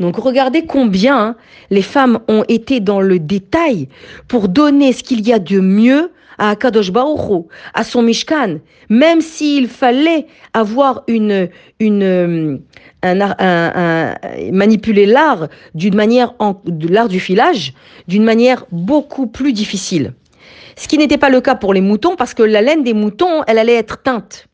Donc regardez combien les femmes ont été dans le détail pour donner ce qu'il y a de mieux à Akadosh Baruch à son Mishkan, même s'il fallait avoir une, une, un, un, un, manipuler l'art d'une manière, l'art du filage, d'une manière beaucoup plus difficile. Ce qui n'était pas le cas pour les moutons, parce que la laine des moutons, elle allait être teinte.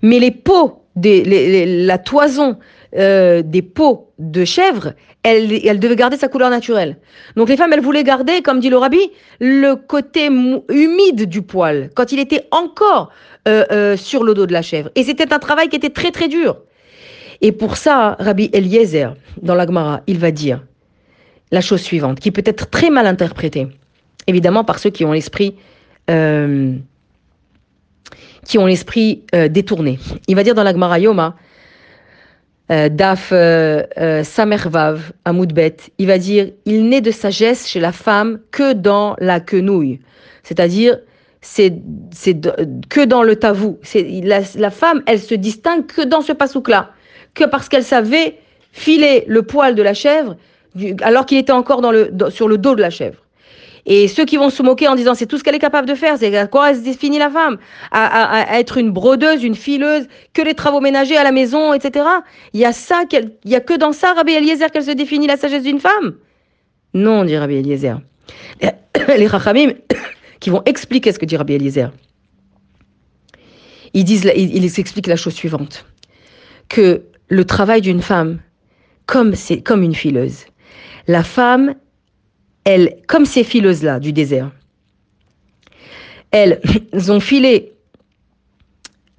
Mais les peaux, la toison euh, des peaux de chèvre, elle, devait garder sa couleur naturelle. Donc les femmes, elles voulaient garder, comme dit le rabbi, le côté humide du poil, quand il était encore euh, euh, sur le dos de la chèvre. Et c'était un travail qui était très très dur. Et pour ça, Rabbi Eliezer, dans la Gemara, il va dire la chose suivante, qui peut être très mal interprétée, évidemment par ceux qui ont l'esprit qui ont l'esprit détourné. Il va dire dans la Gemara Yoma, Daf euh, euh, Samervav, Amoudbet, il va dire il n'est de sagesse chez la femme que dans la quenouille. C'est-à-dire, c'est que dans le tavou. La, la femme, elle se distingue que dans ce pasouk-là. Que parce qu'elle savait filer le poil de la chèvre du, alors qu'il était encore dans le, sur le dos de la chèvre. Et ceux qui vont se moquer en disant c'est tout ce qu'elle est capable de faire, c'est à quoi elle se définit la femme à, à, être une brodeuse, une fileuse, que les travaux ménagers à la maison, etc. Il y a ça, il y a que dans ça, Rabbi Eliezer, qu'elle se définit la sagesse d'une femme Non, dit Rabbi Eliezer. Les Rachamim qui vont expliquer ce que dit Rabbi Eliezer. Ils disent, ils expliquent la chose suivante que le travail d'une femme, comme c'est comme une fileuse, la femme elles, comme ces fileuses-là du désert, elles ont filé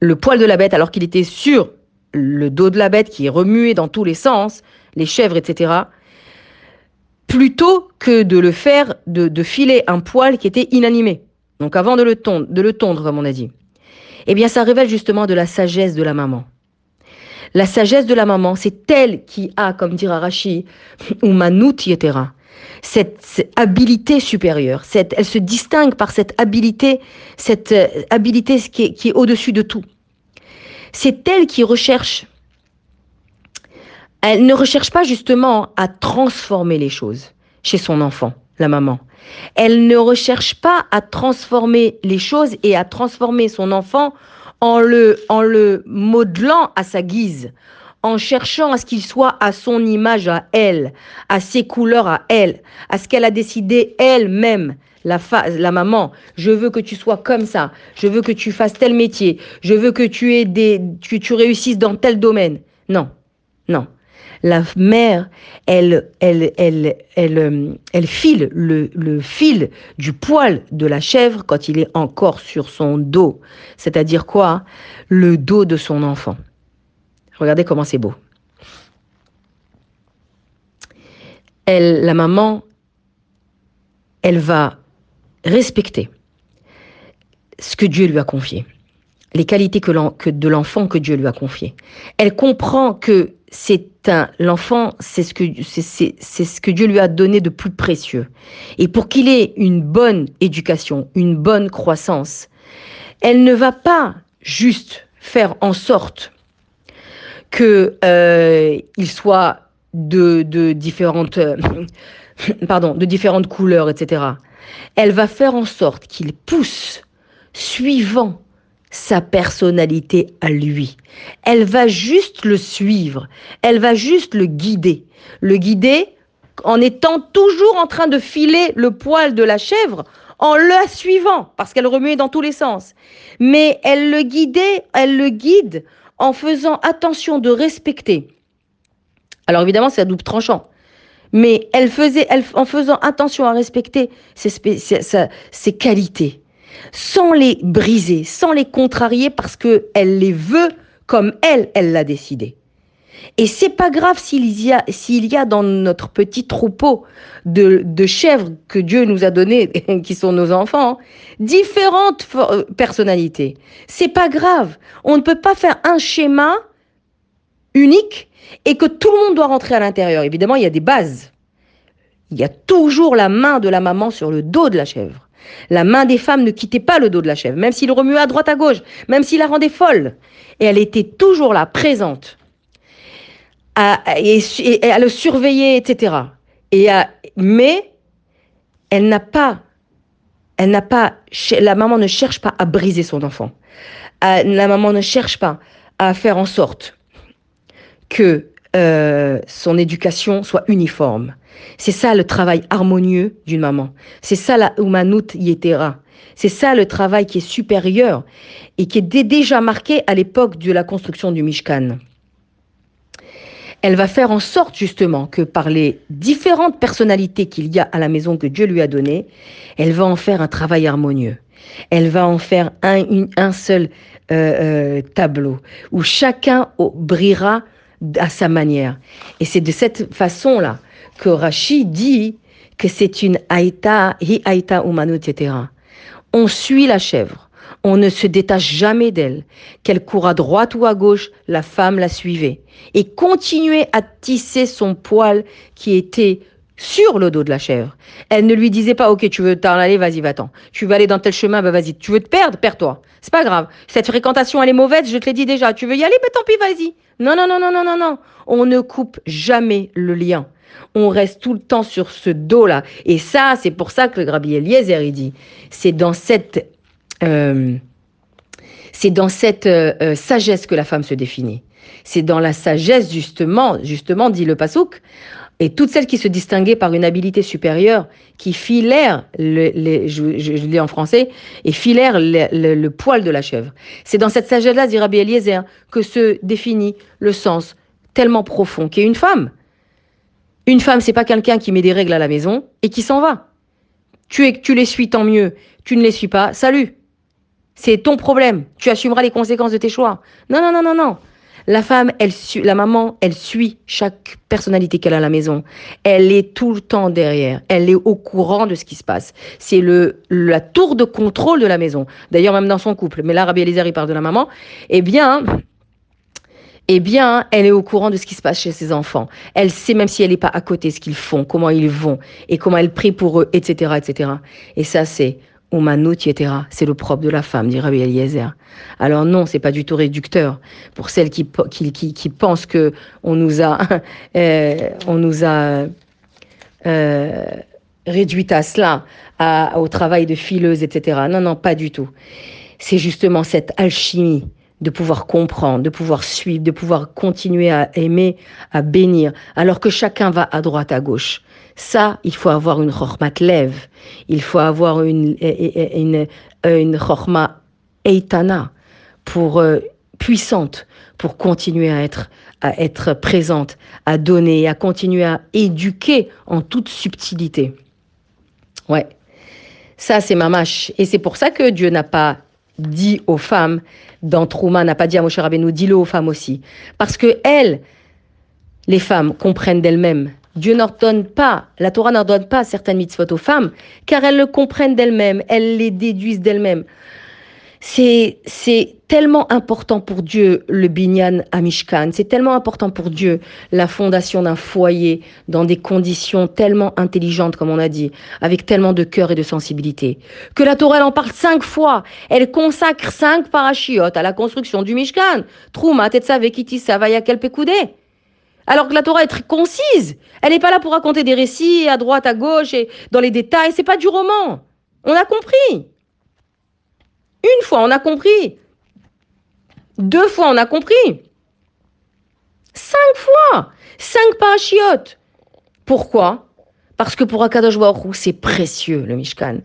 le poil de la bête alors qu'il était sur le dos de la bête qui est remué dans tous les sens, les chèvres, etc., plutôt que de le faire, de, filer un poil qui était inanimé. Donc avant de le, tondre, comme on a dit. Eh bien, ça révèle justement de la sagesse de la maman. La sagesse de la maman, c'est elle qui a, comme dira Rashi, ou Manout Yetera, cette, habilité supérieure. Elle se distingue par cette habilité, cette euh, habilité qui est, au-dessus de tout. C'est elle qui recherche. Elle ne recherche pas justement à transformer les choses chez son enfant, la maman. Elle ne recherche pas à transformer les choses et à transformer son enfant en le modelant à sa guise, en cherchant à ce qu'il soit à son image à elle, à ses couleurs à elle, à ce qu'elle a décidé elle-même. La, la maman, je veux que tu sois comme ça, je veux que tu fasses tel métier, je veux que tu aies des, que tu réussisses dans tel domaine. Non, non. La mère, elle, elle, elle, elle, elle file le, le fil du poil de la chèvre quand il est encore sur son dos. C'est-à-dire quoi? Le dos de son enfant. Regardez comment c'est beau. La maman, elle va respecter ce que Dieu lui a confié, les qualités que, de l'enfant que Dieu lui a confié. Elle comprend que c'est l'enfant, c'est ce que c'est ce que Dieu lui a donné de plus précieux. Et pour qu'il ait une bonne éducation, une bonne croissance, elle ne va pas juste faire en sorte que euh, il soit de, différentes euh, pardon, de différentes couleurs, etc. Elle va faire en sorte qu'il pousse suivant sa personnalité à lui. Elle va juste le suivre, elle va juste le guider. Le guider en étant toujours en train de filer le poil de la chèvre en la suivant, parce qu'elle remuait dans tous les sens. Mais elle le guidait, elle le guide en faisant attention de respecter. Alors évidemment, c'est à double tranchant. Mais elle faisait, elle, en faisant attention à respecter ses, qualités, sans les briser, sans les contrarier parce qu'elle les veut comme elle, elle l'a décidé. Et c'est pas grave s'il y a, y a dans notre petit troupeau de, chèvres que Dieu nous a donné, qui sont nos enfants, différentes personnalités. C'est pas grave. On ne peut pas faire un schéma unique et que tout le monde doit rentrer à l'intérieur. Évidemment, il y a des bases. Il y a toujours la main de la maman sur le dos de la chèvre. La main des femmes ne quittait pas le dos de la chèvre, même s'il remuait à droite à gauche, même s'il la rendait folle. Et elle était toujours là, présente à, et, à le surveiller, etc. Et mais elle n'a pas, elle n'a pas, la maman ne cherche pas à briser son enfant. la maman ne cherche pas à faire en sorte que euh, son éducation soit uniforme. C'est ça le travail harmonieux d'une maman. C'est ça la Umanut Yetera. C'est ça le travail qui est supérieur et qui est déjà marqué à l'époque de la construction du Mishkan elle va faire en sorte justement que par les différentes personnalités qu'il y a à la maison que Dieu lui a données, elle va en faire un travail harmonieux. Elle va en faire un, seul euh, euh, tableau où chacun brillera à sa manière. Et c'est de cette façon-là que Rachid dit que c'est une aïta, hi aïta umanu, etc. On suit la chèvre on ne se détache jamais d'elle. Qu'elle court à droite ou à gauche, la femme la suivait. Et continuait à tisser son poil qui était sur le dos de la chèvre. Elle ne lui disait pas, ok, tu veux t'en aller, vas-y, va-t'en. Tu veux aller dans tel chemin, bah vas-y. Tu veux te perdre, perds-toi. C'est pas grave. Cette fréquentation, elle est mauvaise, je te l'ai dit déjà. Tu veux y aller, bah tant pis, vas-y. Non, non, non, non, non, non, non. On ne coupe jamais le lien. On reste tout le temps sur ce dos-là. Et ça, c'est pour ça que le Grabi Eliezer, il dit, c'est dans cette euh, c'est dans cette euh, euh, sagesse que la femme se définit. C'est dans la sagesse, justement, justement, dit le Pasouk, et toutes celles qui se distinguaient par une habileté supérieure, qui filèrent, le, je, je, lis en français, et filèrent le, poil de la chèvre. C'est dans cette sagesse-là, dit Rabbi Eliezer, que se définit le sens tellement profond qu'est une femme. Une femme, c'est pas quelqu'un qui met des règles à la maison et qui s'en va. Tu, es, tu les suis, tant mieux. Tu ne les suis pas, salut. C'est ton problème. Tu assumeras les conséquences de tes choix. Non, non, non, non, non. La femme, elle la maman, elle suit chaque personnalité qu'elle a à la maison. Elle est tout le temps derrière. Elle est au courant de ce qui se passe. C'est le la tour de contrôle de la maison. D'ailleurs, même dans son couple. Mais là, Rabbi Eliezer, il parle de la maman. Eh bien, eh bien, elle est au courant de ce qui se passe chez ses enfants. Elle sait, même si elle n'est pas à côté, ce qu'ils font, comment ils vont, et comment elle prie pour eux, etc., etc. Et ça, c'est C'est le propre de la femme, dit Rabbi Eliezer. Alors non, c'est pas du tout réducteur pour celles qui, qui, qui, pensent que on nous a, euh, on nous a euh, réduit à cela, à, au travail de fileuse, etc. Non, non, pas du tout. C'est justement cette alchimie de pouvoir comprendre, de pouvoir suivre, de pouvoir continuer à aimer, à bénir, alors que chacun va à droite, à gauche. Ça, il faut avoir une chormat lève, il faut avoir une, une, une chorma eitana pour euh, puissante pour continuer à être à être présente, à donner, à continuer à éduquer en toute subtilité. Ouais. Ça, c'est ma mâche. Et c'est pour ça que Dieu n'a pas dit aux femmes, dans Trouma, n'a pas dit à Moshe Rabbeinu, dis-le aux femmes aussi. Parce que elles, les femmes, comprennent d'elles-mêmes Dieu n'ordonne pas, la Torah n'ordonne pas certaines mitzvot aux femmes, car elles le comprennent d'elles-mêmes, elles les déduisent d'elles-mêmes. C'est, c'est tellement important pour Dieu le binyan à Mishkan, c'est tellement important pour Dieu la fondation d'un foyer dans des conditions tellement intelligentes, comme on a dit, avec tellement de cœur et de sensibilité, que la Torah elle en parle cinq fois, elle consacre cinq parachiotes à la construction du Mishkan. Trouma, Tetsa, Vekiti, Savaya. Alors que la Torah est très concise. Elle n'est pas là pour raconter des récits à droite, à gauche et dans les détails. C'est pas du roman. On a compris. Une fois, on a compris. Deux fois, on a compris. Cinq fois. Cinq parachiotes. Pourquoi? Parce que pour Akadosh c'est précieux, le Mishkan.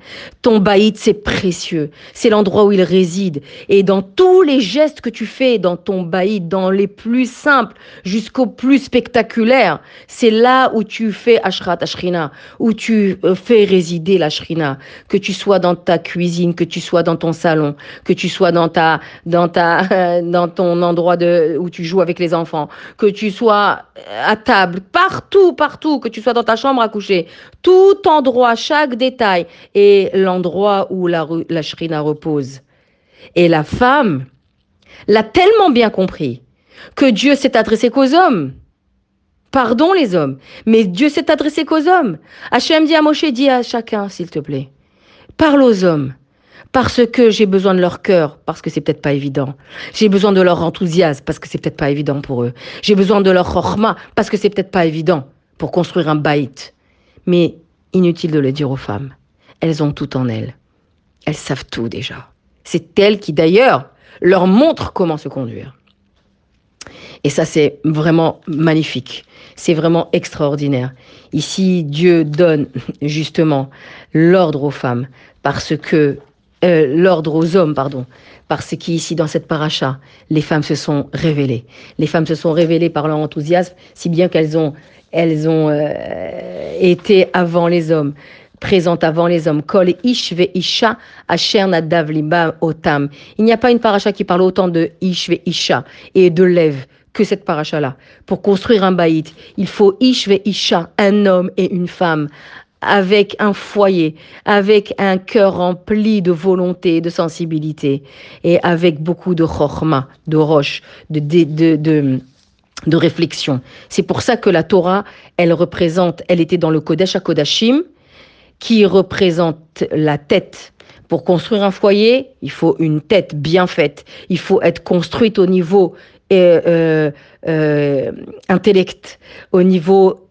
Ton baït, c'est précieux. C'est l'endroit où il réside. Et dans tous les gestes que tu fais dans ton baït, dans les plus simples jusqu'au plus spectaculaire, c'est là où tu fais Ashrat Ashrina, où tu euh, fais résider la Shrina. Que tu sois dans ta cuisine, que tu sois dans ton salon, que tu sois dans ta, dans ta, dans ton endroit où tu joues avec les enfants, que tu sois à table, partout, partout, que tu sois dans ta chambre à coucher tout endroit, chaque détail est l'endroit où la, la shrina repose. Et la femme l'a tellement bien compris que Dieu s'est adressé qu'aux hommes. Pardon les hommes, mais Dieu s'est adressé qu'aux hommes. Hachem dit à Moshe, dit à chacun, s'il te plaît, parle aux hommes. Parce que j'ai besoin de leur cœur, parce que c'est peut-être pas évident. J'ai besoin de leur enthousiasme, parce que c'est peut-être pas évident pour eux. J'ai besoin de leur chorma, parce que c'est peut-être pas évident pour construire un baït. Mais inutile de le dire aux femmes. Elles ont tout en elles. Elles savent tout déjà. C'est elles qui d'ailleurs leur montrent comment se conduire. Et ça, c'est vraiment magnifique. C'est vraiment extraordinaire. Ici, Dieu donne justement l'ordre aux femmes parce que euh, l'ordre aux hommes, pardon, parce qu'ici, dans cette paracha, les femmes se sont révélées. Les femmes se sont révélées par leur enthousiasme, si bien qu'elles ont elles ont euh, été avant les hommes, présentes avant les hommes. Kol ish ve isha asher nadav otam. Il n'y a pas une paracha qui parle autant de ish ve isha et de lève que cette paracha-là. Pour construire un baït, il faut ish ve isha, un homme et une femme avec un foyer, avec un cœur rempli de volonté, de sensibilité, et avec beaucoup de chorma, de roche, de, de de réflexion. C'est pour ça que la Torah, elle représente, elle était dans le Kodesh HaKodashim, qui représente la tête. Pour construire un foyer, il faut une tête bien faite. Il faut être construite au niveau euh, euh, euh intellect, au niveau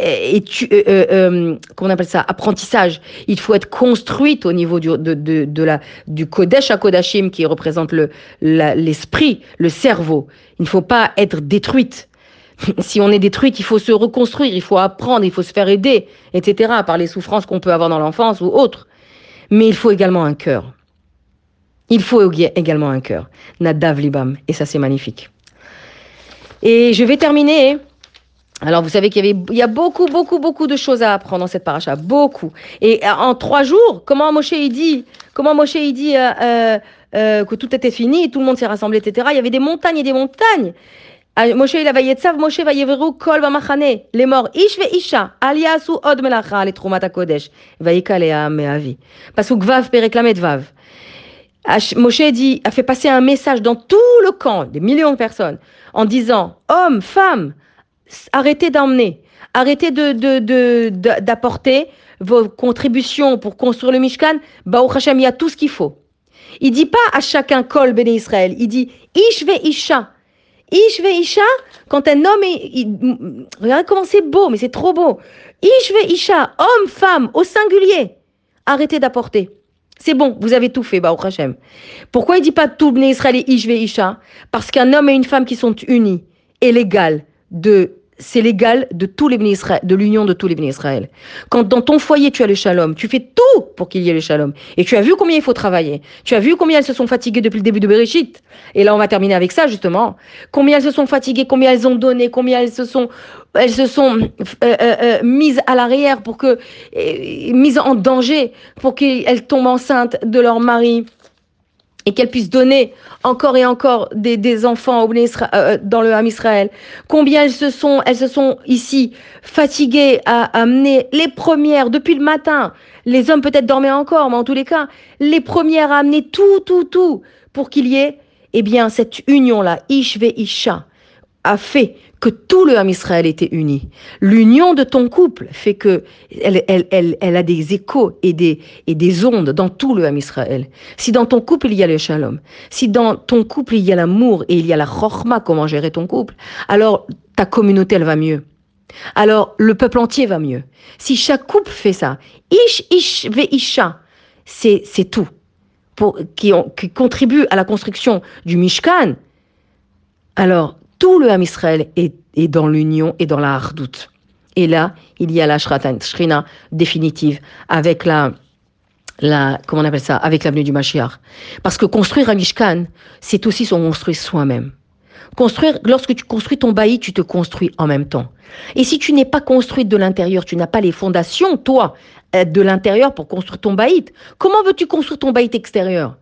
et tu, euh, euh, euh, comment on appelle ça, apprentissage. Il faut être construite au niveau du, de, de, de la, du Kodesh à Kodashim qui représente le, l'esprit, le cerveau. Il ne faut pas être détruite. si on est détruite, il faut se reconstruire, il faut apprendre, il faut se faire aider, etc. par les souffrances qu'on peut avoir dans l'enfance ou autres. Mais il faut également un cœur. Il faut également un cœur. Nadav Libam. Et ça, c'est magnifique. Et je vais terminer alors vous savez qu'il y avait, il y a beaucoup, beaucoup, beaucoup de choses à apprendre dans cette paracha, beaucoup. Et euh, en trois jours, comment Moshe il dit, comment Moshe il dit euh, euh, euh, que tout était fini, tout le monde s'est rassemblé, etc. Il y avait des montagnes et des montagnes. Ah, Moshe il avait Yetzav, Moshe va yeveru kol v'machane, les morts, ish ve isha, aliasu od melacha, les trumat kodesh, vaïka lea meavi. Parce que gvav pereklamet vav. Moshe dit, a fait passer un message dans tout le camp, des millions de personnes, en disant, hommes, femmes, arrêtez d'emmener, arrêtez de, d'apporter vos contributions pour construire le Mishkan. Baruch Hashem, il y a tout ce qu'il faut. Il dit pas à chacun kol béné Israël, il dit ish ve isha. Ish ve isha, quand un homme est, regardez comment c'est beau, mais c'est trop beau. Ish ve isha, homme, femme, au singulier. Arrêtez d'apporter. C'est bon, vous avez tout fait, Baruch Hashem. Pourquoi il dit pas tout béné Israël et ish ve isha? Parce qu'un homme et une femme qui sont unis et l'égal de c'est l'égal de tous les Israël, de l'union de tous les bénis Israël. Quand dans ton foyer tu as le shalom, tu fais tout pour qu'il y ait le shalom. Et tu as vu combien il faut travailler. Tu as vu combien elles se sont fatiguées depuis le début de Bereshit. Et là, on va terminer avec ça, justement. Combien elles se sont fatiguées, combien elles ont donné, combien elles se sont, elles se sont euh, euh, euh mises à l'arrière pour que, euh, mises en danger pour qu'elles tombent enceintes de leur mari et qu'elle puisse donner encore et encore des, enfants au euh, dans le Ham Israël. Combien elles se sont, ici fatiguées à amener les premières depuis le matin. Les hommes peut-être dormaient encore, mais en tous les cas, les premières à amener tout, tout, tout pour qu'il y ait, eh bien, cette union-là, Ishve Isha, a fait que tout le Ham Israël était uni. L'union de ton couple fait que elle, elle, elle, a des échos et des, et des ondes dans tout le Ham Israël. Si dans ton couple il y a le shalom, si dans ton couple il y a l'amour et il y a la chorma, comment gérer ton couple, alors ta communauté elle va mieux. Alors le peuple entier va mieux. Si chaque couple fait ça, ish ish ve isha, c'est tout pour qui, qui contribue à la construction du Mishkan. Alors tout le Ham Israël est, dans l'union et dans la hardoute. Et là, il y a la Shrina définitive avec la, la, comment on appelle ça, avec l'avenue du Mashiach. Parce que construire un Mishkan, c'est aussi se construire soi-même. Construire, lorsque tu construis ton bailli, tu te construis en même temps. Et si tu n'es pas construite de l'intérieur, tu n'as pas les fondations, toi, euh, de l'intérieur pour construire ton baït, comment veux-tu construire ton baït extérieur?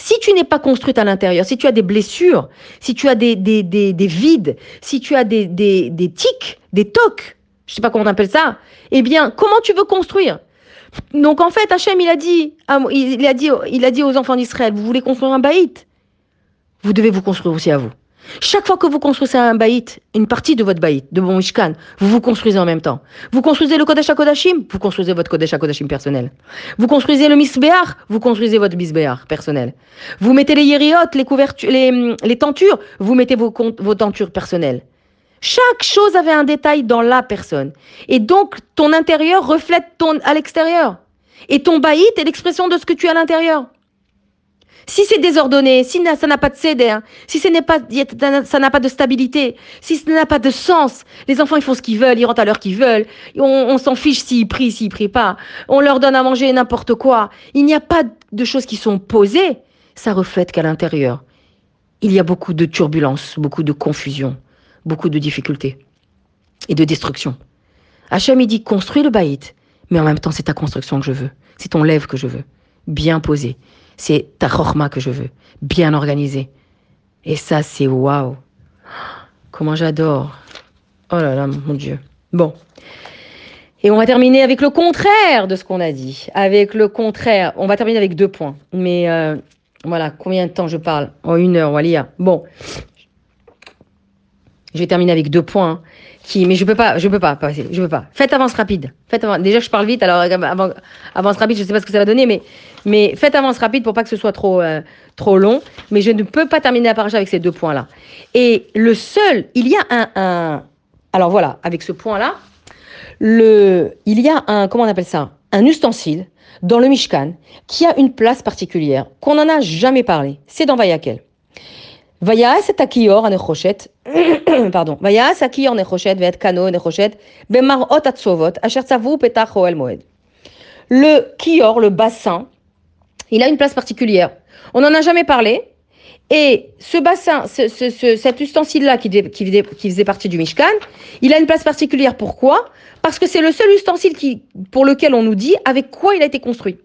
Si tu n'es pas construite à l'intérieur, si tu as des blessures, si tu as des, des, des, vides, si tu as des, des, des tics, des tocs, je sais pas comment on appelle ça, eh bien, comment tu veux construire? Donc en fait, Hachem, il a dit, il a dit, il a dit aux enfants d'Israël, vous voulez construire un baït? Vous devez vous construire aussi à vous. Chaque fois que vous construisez un baït, une partie de votre baït, de bon Mishkan, vous vous construisez en même temps. Vous construisez le Kodesh HaKodashim, vous construisez votre Kodesh HaKodashim personnel. Vous construisez le Misbéar, vous construisez votre Misbéar personnel. Vous mettez les yériotes, les couvertures, les, les tentures, vous mettez vos, vos tentures personnelles. Chaque chose avait un détail dans la personne. Et donc, ton intérieur reflète ton à l'extérieur. Et ton baït est l'expression de ce que tu as à l'intérieur. Si c'est désordonné, si ça n'a pas de céder, si ce n'est pas, ça n'a pas de stabilité, si ça n'a pas de sens, les enfants ils font ce qu'ils veulent, ils rentrent à l'heure qu'ils veulent, on, s'en fiche s'ils prient, s'ils prient pas, on leur donne à manger n'importe quoi. Il n'y a pas de choses qui sont posées. Ça reflète qu'à l'intérieur, il y a beaucoup de turbulences, beaucoup de confusion, beaucoup de difficultés et de destruction. Hachem il dit construis le baït, mais en même temps c'est ta construction que je veux, c'est ton lève que je veux, bien posé. C'est ta chorma que je veux, bien organisé. Et ça, c'est waouh. Comment j'adore. Oh là là, mon Dieu. Bon. Et on va terminer avec le contraire de ce qu'on a dit. Avec le contraire. On va terminer avec deux points. Mais euh, voilà, combien de temps je parle En une heure, Walia. Bon. Je vais terminer avec deux points mais je peux pas, je peux pas je peux pas. Faites avance rapide. Faites avance, déjà je parle vite, alors avant, avance rapide, je sais pas ce que ça va donner, mais, mais faites avance rapide pour pas que ce soit trop, euh, trop long. Mais je ne peux pas terminer la paracha avec ces deux points-là. Et le seul, il y a un, alors voilà, avec ce point-là, le, il y a un, comment on appelle ça, un ustensile dans le Mishkan qui a une place particulière qu'on n'en a jamais parlé. C'est dans Vayakel. Vayas et akior anechoshet, pardon, Vayas akior nechoshet ve'et kano nechoshet bemarot atzovot asher tzavu petach moed. Le kior, le bassin, il a une place particulière. On n'en a jamais parlé. Et ce bassin, ce, ce, ce, cet ustensile-là qui, qui, qui, faisait partie du Mishkan, il a une place particulière. Pourquoi? Parce que c'est le seul ustensile qui, pour lequel on nous dit avec quoi il a été construit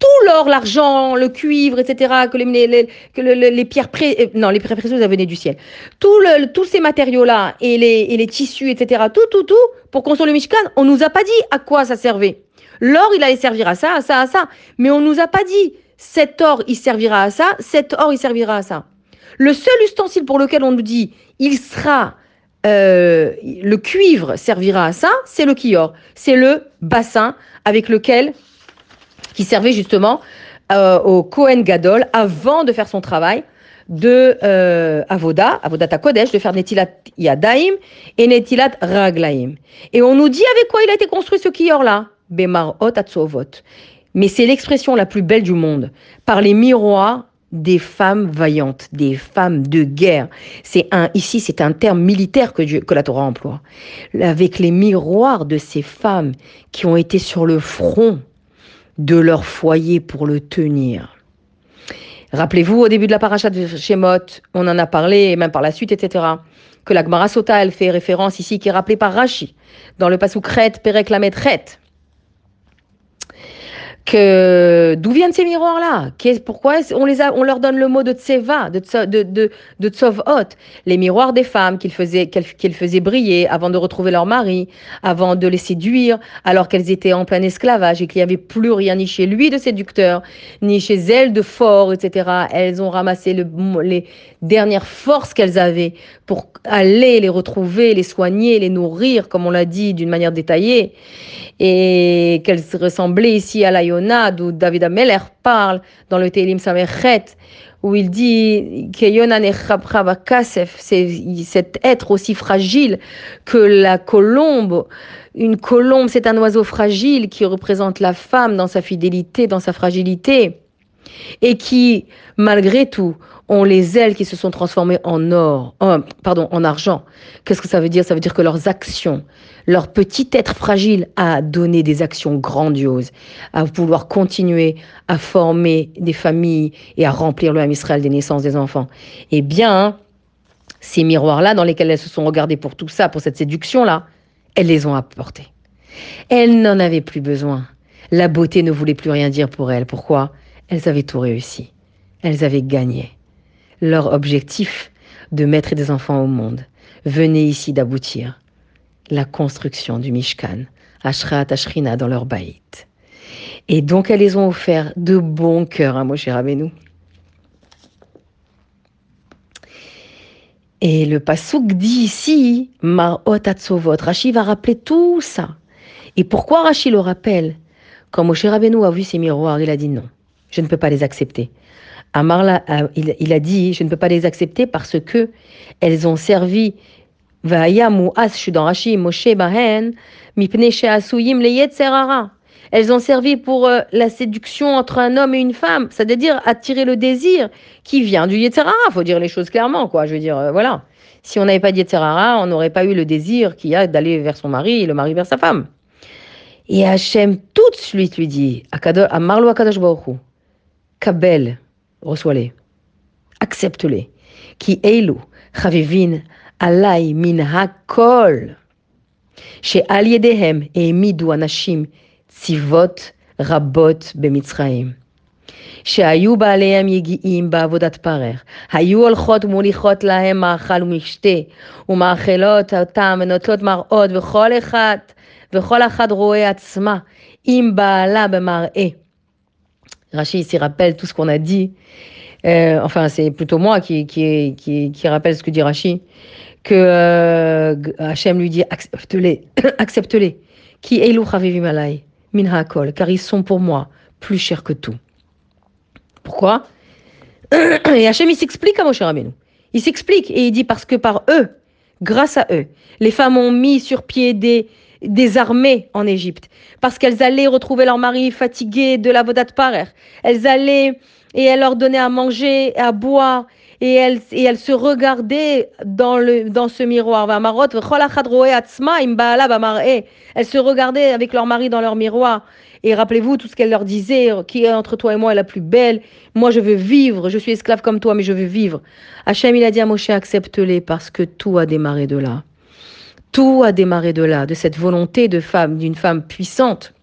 tout l'or, l'argent, le cuivre, etc., que les, les, les pierres pré, euh, non, les précieuses, venaient du ciel. Tout le, tous ces matériaux-là et les, et les tissus, etc., tout, tout, tout, pour construire le Mishkan, on nous a pas dit à quoi ça servait. L'or, il allait servir à ça, à ça, à ça. Mais on nous a pas dit cet or, il servira à ça, cet or, il servira à ça. Le seul ustensile pour lequel on nous dit il sera euh, le cuivre servira à ça, c'est le kior, c'est le bassin avec lequel qui servait justement euh, au Kohen Gadol avant de faire son travail de euh, Avoda, Avodat Kodesh, de faire Netilat Yadaim et Netilat Raglaim. Et on nous dit avec quoi il a été construit ce kior-là? Bemarot Atzovot. Mais c'est l'expression la plus belle du monde, par les miroirs des femmes vaillantes, des femmes de guerre. C'est un ici, c'est un terme militaire que, Dieu, que la Torah emploie. Avec les miroirs de ces femmes qui ont été sur le front de leur foyer pour le tenir. Rappelez-vous, au début de la paracha de Shemot, on en a parlé, même par la suite, etc., que la Gemara Sota, elle fait référence ici, qui est rappelée par Rashi, dans le Pasuk Ret, Perek Lamet que d'où viennent ces miroirs-là? Pourquoi on, les a, on leur donne le mot de tseva, de, de, de, de tsovot Les miroirs des femmes qu'ils faisaient, qu'elles faisaient briller avant de retrouver leur mari, avant de les séduire, alors qu'elles étaient en plein esclavage et qu'il n'y avait plus rien ni chez lui de séducteur, ni chez elles de fort, etc. Elles ont ramassé le, les dernières forces qu'elles avaient pour aller les retrouver, les soigner, les nourrir, comme on l'a dit d'une manière détaillée et qu'elle ressemblait ici à la Yonad où David Ameller parle dans le Teilim Samechet où il dit que c'est cet être aussi fragile que la colombe. Une colombe, c'est un oiseau fragile qui représente la femme dans sa fidélité, dans sa fragilité, et qui, malgré tout, ont les ailes qui se sont transformées en or, pardon, en argent. Qu'est-ce que ça veut dire? Ça veut dire que leurs actions, leur petit être fragile a donné des actions grandioses, à vouloir continuer à former des familles et à remplir le Israël des naissances des enfants. Eh bien, ces miroirs-là, dans lesquels elles se sont regardées pour tout ça, pour cette séduction-là, elles les ont apportés. Elles n'en avaient plus besoin. La beauté ne voulait plus rien dire pour elles. Pourquoi? Elles avaient tout réussi. Elles avaient gagné. Leur objectif de mettre des enfants au monde venait ici d'aboutir. La construction du Mishkan, Ashrat Ashrina dans leur baït. Et donc elles les ont offert de bon cœur à Moshe Rabbeinu. Et le Passouk dit ici, Marot Atzovot. Rashi va rappeler tout ça. Et pourquoi Rashi le rappelle? Quand Moshe Rabbeinu a vu ces miroirs, il a dit non, je ne peux pas les accepter. Amar, il, il, a dit, je ne peux pas les accepter parce que elles ont servi elles ont servi pour euh, la séduction entre un homme et une femme, c'est-à-dire attirer le désir qui vient du Yetzerara. Faut dire les choses clairement, quoi. Je veux dire, euh, voilà. Si on n'avait pas de Yetzerara, on n'aurait pas eu le désir qu'il y a d'aller vers son mari et le mari vers sa femme. Et Hachem tout de suite lui dit, à Marlo Akadosh Baruch Kabel, reçois-les, accepte-les, chavivin, alay min hakol, chez al yedehem et midou anashim, ציבות רבות במצרים. שהיו בעליהם יגיעים בעבודת פרך, היו הולכות ומוליכות להם מאכל ומשתה, ומאכלות אותם ונוטלות מראות, וכל אחד, וכל אחד רואה עצמה עם בעלה במראה. Rachid s'y rappelle tout ce qu'on a dit. Euh, enfin, c'est plutôt moi qui, qui, qui, rappelle ce que dit Rachid. Que euh, Hachem lui dit accepte-les, accepte-les. Qui malay minhakol, car ils sont pour moi plus chers que tout. Pourquoi? Et Hachem, il s'explique à Moshe Rabbeinu. Il s'explique et il dit parce que par eux, grâce à eux, les femmes ont mis sur pied des, des armées en Égypte. Parce qu'elles allaient retrouver leur mari fatigué de la Vodat Parer. Elles allaient et elles leur donnaient à manger, à boire et elle, et elle se regardait dans, le, dans ce miroir. Elle se regardait avec leur mari dans leur miroir. Et rappelez-vous tout ce qu'elle leur disait, qui est entre toi et moi est la plus belle. Moi, je veux vivre. Je suis esclave comme toi, mais je veux vivre. Hachem, il a dit à Moshe, accepte-les parce que tout a démarré de là. Tout a démarré de là, de cette volonté de femme, d'une femme puissante,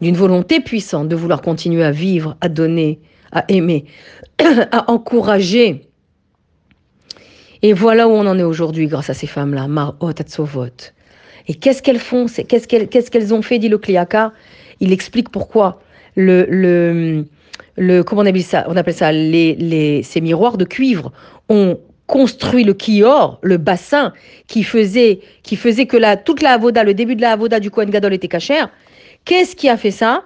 d'une volonté puissante de vouloir continuer à vivre, à donner, à aimer, à encourager. Et voilà où on en est aujourd'hui grâce à ces femmes-là, Marot Atsovot. Et qu'est-ce qu'elles font? Qu'est-ce qu'elles ont fait, dit le Kliaka? Il explique pourquoi le, comment on appelle ça, on appelle ça les, ces miroirs de cuivre ont construit le kior, le bassin qui faisait, qui faisait que la, toute la avoda, le début de la avoda du Kohen Gadol était cachère. Qu'est-ce qui a fait ça?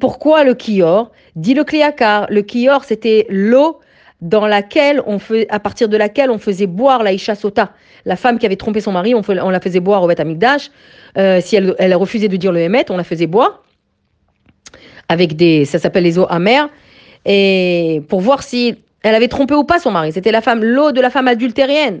Pourquoi le kior? Dit le Kliakar, le kior c'était l'eau dans laquelle on fait, à partir de laquelle on faisait boire la Isha Sota, la femme qui avait trompé son mari, on, la faisait boire au Beth Amikdash. Euh, si elle, elle refusait de dire le Hémet, on la faisait boire. Avec des, ça s'appelle les eaux amères, et pour voir si elle avait trompé ou pas son mari. C'était la femme, l'eau de la femme adultérienne.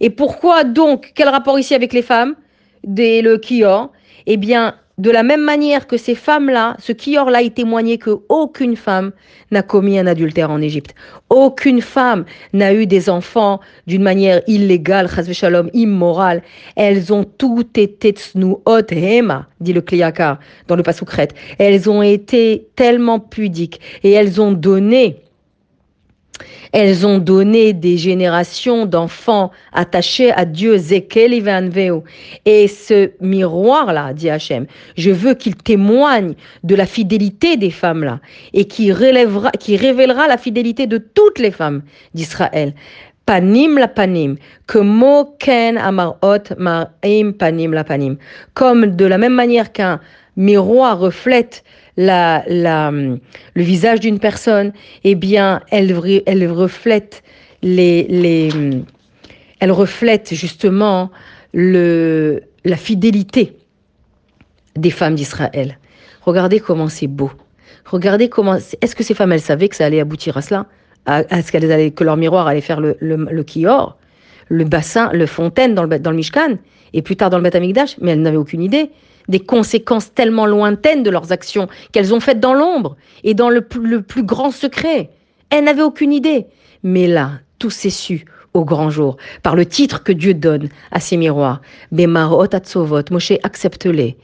Et pourquoi donc, quel rapport ici avec les femmes, des, le kior? Eh bien, de la même manière que ces femmes-là, ce qui là est témoigné que aucune femme n'a commis un adultère en Égypte. Aucune femme n'a eu des enfants d'une manière illégale, shalom, immorale. Elles ont toutes été tsnuot hema, dit le Kliakar dans le Pasukret. Elles ont été tellement pudiques et elles ont donné elles ont donné des générations d'enfants attachés à Dieu, Et ce miroir-là, dit Hachem, je veux qu'il témoigne de la fidélité des femmes-là et qui, relèvera, qui révélera la fidélité de toutes les femmes d'Israël panim la panim, mo ken amarot panim la panim. Comme de la même manière qu'un miroir reflète la, le visage d'une personne, eh bien, elle, reflète les, les, elle reflète justement le, la fidélité des femmes d'Israël. Regardez comment c'est beau. Regardez comment. Est-ce que ces femmes, elles savaient que ça allait aboutir à cela? À, ce qu'elles allaient, que leur miroir allait faire le, le, le kior, le bassin, le fontaine dans le, dans le Mishkan, et plus tard dans le Beth Amikdash, mais elles n'avaient aucune idée des conséquences tellement lointaines de leurs actions qu'elles ont faites dans l'ombre et dans le, plus grand secret. Elles n'avaient aucune idée. Mais là, tout s'est su au grand jour, par le titre que Dieu donne à ces miroirs. Accepte-les,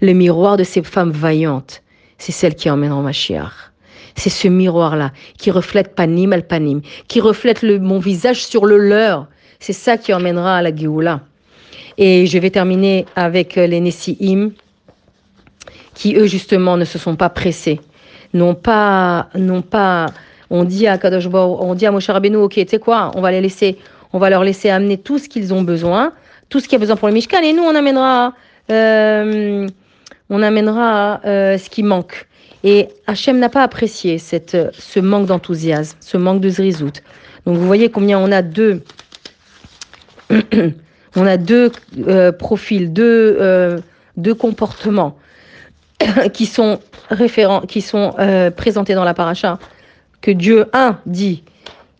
le miroir de ces femmes vaillantes, c'est celle qui emmèneront Mashiach. C'est ce miroir-là qui reflète panim al panim, qui reflète mon visage sur le leur. C'est ça qui emmènera à la Géoula. Et je vais terminer avec les Nessi'im, qui eux justement ne se sont pas pressés, n'ont pas, n'ont pas on dit à Kadosh on dit à Moshe Rabbeinu, ok, tu sais quoi, on va les laisser, on va leur laisser amener tout ce qu'ils ont besoin, tout ce qu'il y a besoin pour le Mishkan, et nous on amènera, euh, on amènera euh, ce qui manque. Et Hachem n'a pas apprécié cette, ce manque d'enthousiasme, ce manque de zrizout. Donc vous voyez combien on a deux, on a deux euh, profils, deux, deux comportements qui sont référents, qui sont présentés dans la paracha. Que Dieu, un, dit,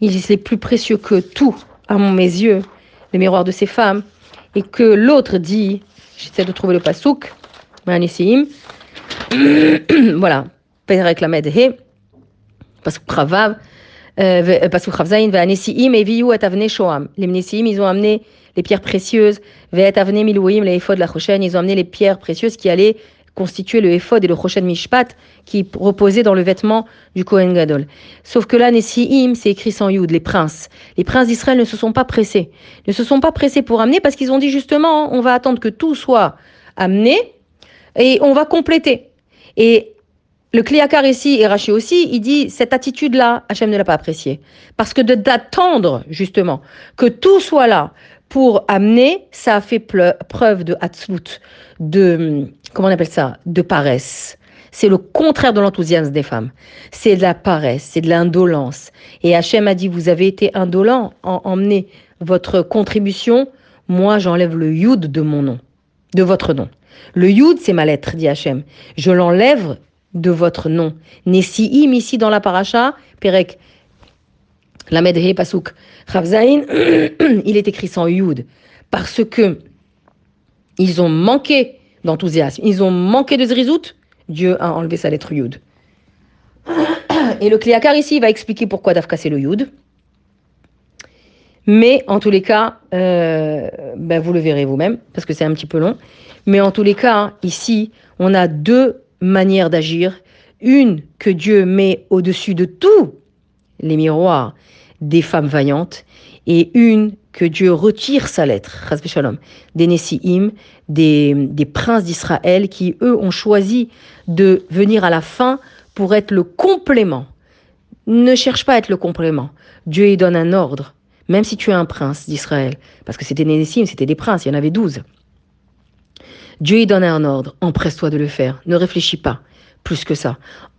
il est plus précieux que tout à mes yeux, le miroir de ces femmes, et que l'autre dit, j'essaie de trouver le pasouk, voilà, Perek Lamed He, pasouk Kravav, euh, pasouk Kravzain, Ve'anesiim, et Viyu et Avne Shoam. Les Mnesiim, ils ont amené les pierres précieuses, Ephod ils ont amené les pierres précieuses qui allaient constituait le éphod et le Choshen Mishpat qui reposaient dans le vêtement du Kohen Gadol. Sauf que là, Nessiim, c'est écrit sans Yud, les princes. Les princes d'Israël ne se sont pas pressés. Ne se sont pas pressés pour amener parce qu'ils ont dit justement, on va attendre que tout soit amené et on va compléter. Et le Kliakar ici et Rachi aussi, il dit cette attitude-là, Hachem ne l'a pas appréciée. Parce que d'attendre justement que tout soit là pour amener, ça a fait preuve de hatzlut, de, comment on appelle ça, de paresse. C'est le contraire de l'enthousiasme des femmes. C'est de la paresse, c'est de l'indolence. Et Hachem a dit, vous avez été indolent en emmener votre contribution, moi j'enlève le yud de mon nom, de votre nom. Le yud, c'est ma lettre, dit Hachem. Je l'enlève de votre nom. Nesiim, ici dans la paracha, Perek, la Medhe Pasuk, il est écrit sans yud. Parce que ils ont manqué d'enthousiasme, ils ont manqué de zrizout, Dieu a enlevé sa lettre Yud. Et le Kliakar ici va expliquer pourquoi Dafka c'est le Yud. Mais en tous les cas, euh, ben vous le verrez vous-même, parce que c'est un petit peu long. Mais en tous les cas, ici, on a deux manières d'agir. Une que Dieu met au-dessus de tous les miroirs des femmes vaillantes, et une que Dieu retire sa lettre, des Nessiim, des, des princes d'Israël qui, eux, ont choisi de venir à la fin pour être le complément. Ne cherche pas à être le complément. Dieu y donne un ordre, même si tu es un prince d'Israël, parce que c'était des Nessim, c'était des princes, il y en avait douze. Dieu y donne un ordre, empresse-toi de le faire, ne réfléchis pas plus que ça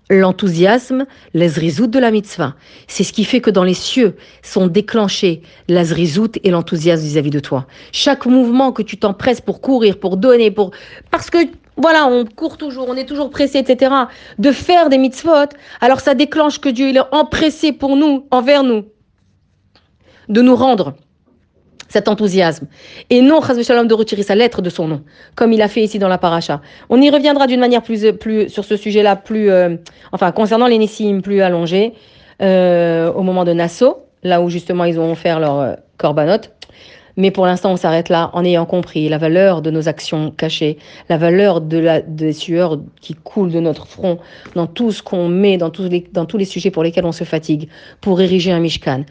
l'enthousiasme, les zrizout de la mitzvah. C'est ce qui fait que dans les cieux sont déclenchés la zrizout et l'enthousiasme vis-à-vis de toi. Chaque mouvement que tu t'empresses pour courir, pour donner, pour parce que voilà, on court toujours, on est toujours pressé, etc. De faire des mitzvot, alors ça déclenche que Dieu est empressé pour nous, envers nous, de nous rendre cet enthousiasme. Et non, Shalom, de retirer sa lettre de son nom, comme il a fait ici dans la paracha. On y reviendra d'une manière plus, plus sur ce sujet-là, plus, euh, enfin, concernant les Nissim plus allongés, euh, au moment de Nassau, là où justement ils ont offert leur euh, korbanot. Mais pour l'instant, on s'arrête là en ayant compris la valeur de nos actions cachées, la valeur de la, des sueurs qui coulent de notre front, dans tout ce qu'on met, dans tous, les, dans tous les sujets pour lesquels on se fatigue, pour ériger un mishkan,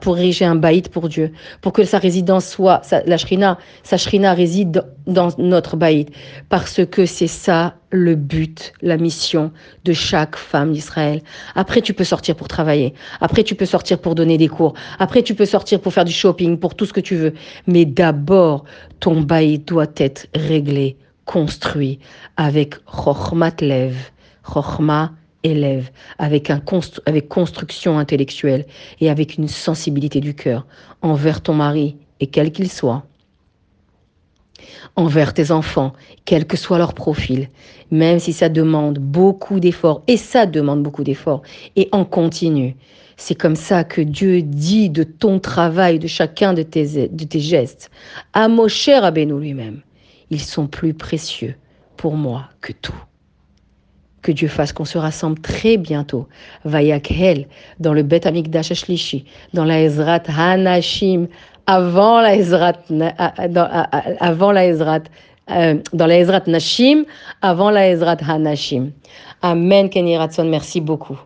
pour ériger un baït pour Dieu, pour que sa résidence soit, la shrina, sa shrina réside dans notre baït, parce que c'est ça le but, la mission de chaque femme d'Israël. Après, tu peux sortir pour travailler. Après, tu peux sortir pour donner des cours. Après, tu peux sortir pour faire du shopping, pour tout ce que tu veux. Mais d'abord, ton bail doit être réglé, construit avec Chochmat Lev, Chochma élève, avec, un avec construction intellectuelle et avec une sensibilité du cœur envers ton mari et quel qu'il soit. Envers tes enfants, quel que soit leur profil, même si ça demande beaucoup d'efforts, et ça demande beaucoup d'efforts, et en continu. C'est comme ça que Dieu dit de ton travail, de chacun de tes, de tes gestes. À Moshe Rabbeinu lui-même, ils sont plus précieux pour moi que tout. Que Dieu fasse qu'on se rassemble très bientôt, Vayakhel, dans le Bet Amikdash Ashlishi, dans la Ezrat Hanashim, avant la Ezrat, avant la Ezrat, euh, dans la Ezrat Nashim, avant la Ezrat Hanashim. Amen, Kenny Ratson, merci beaucoup.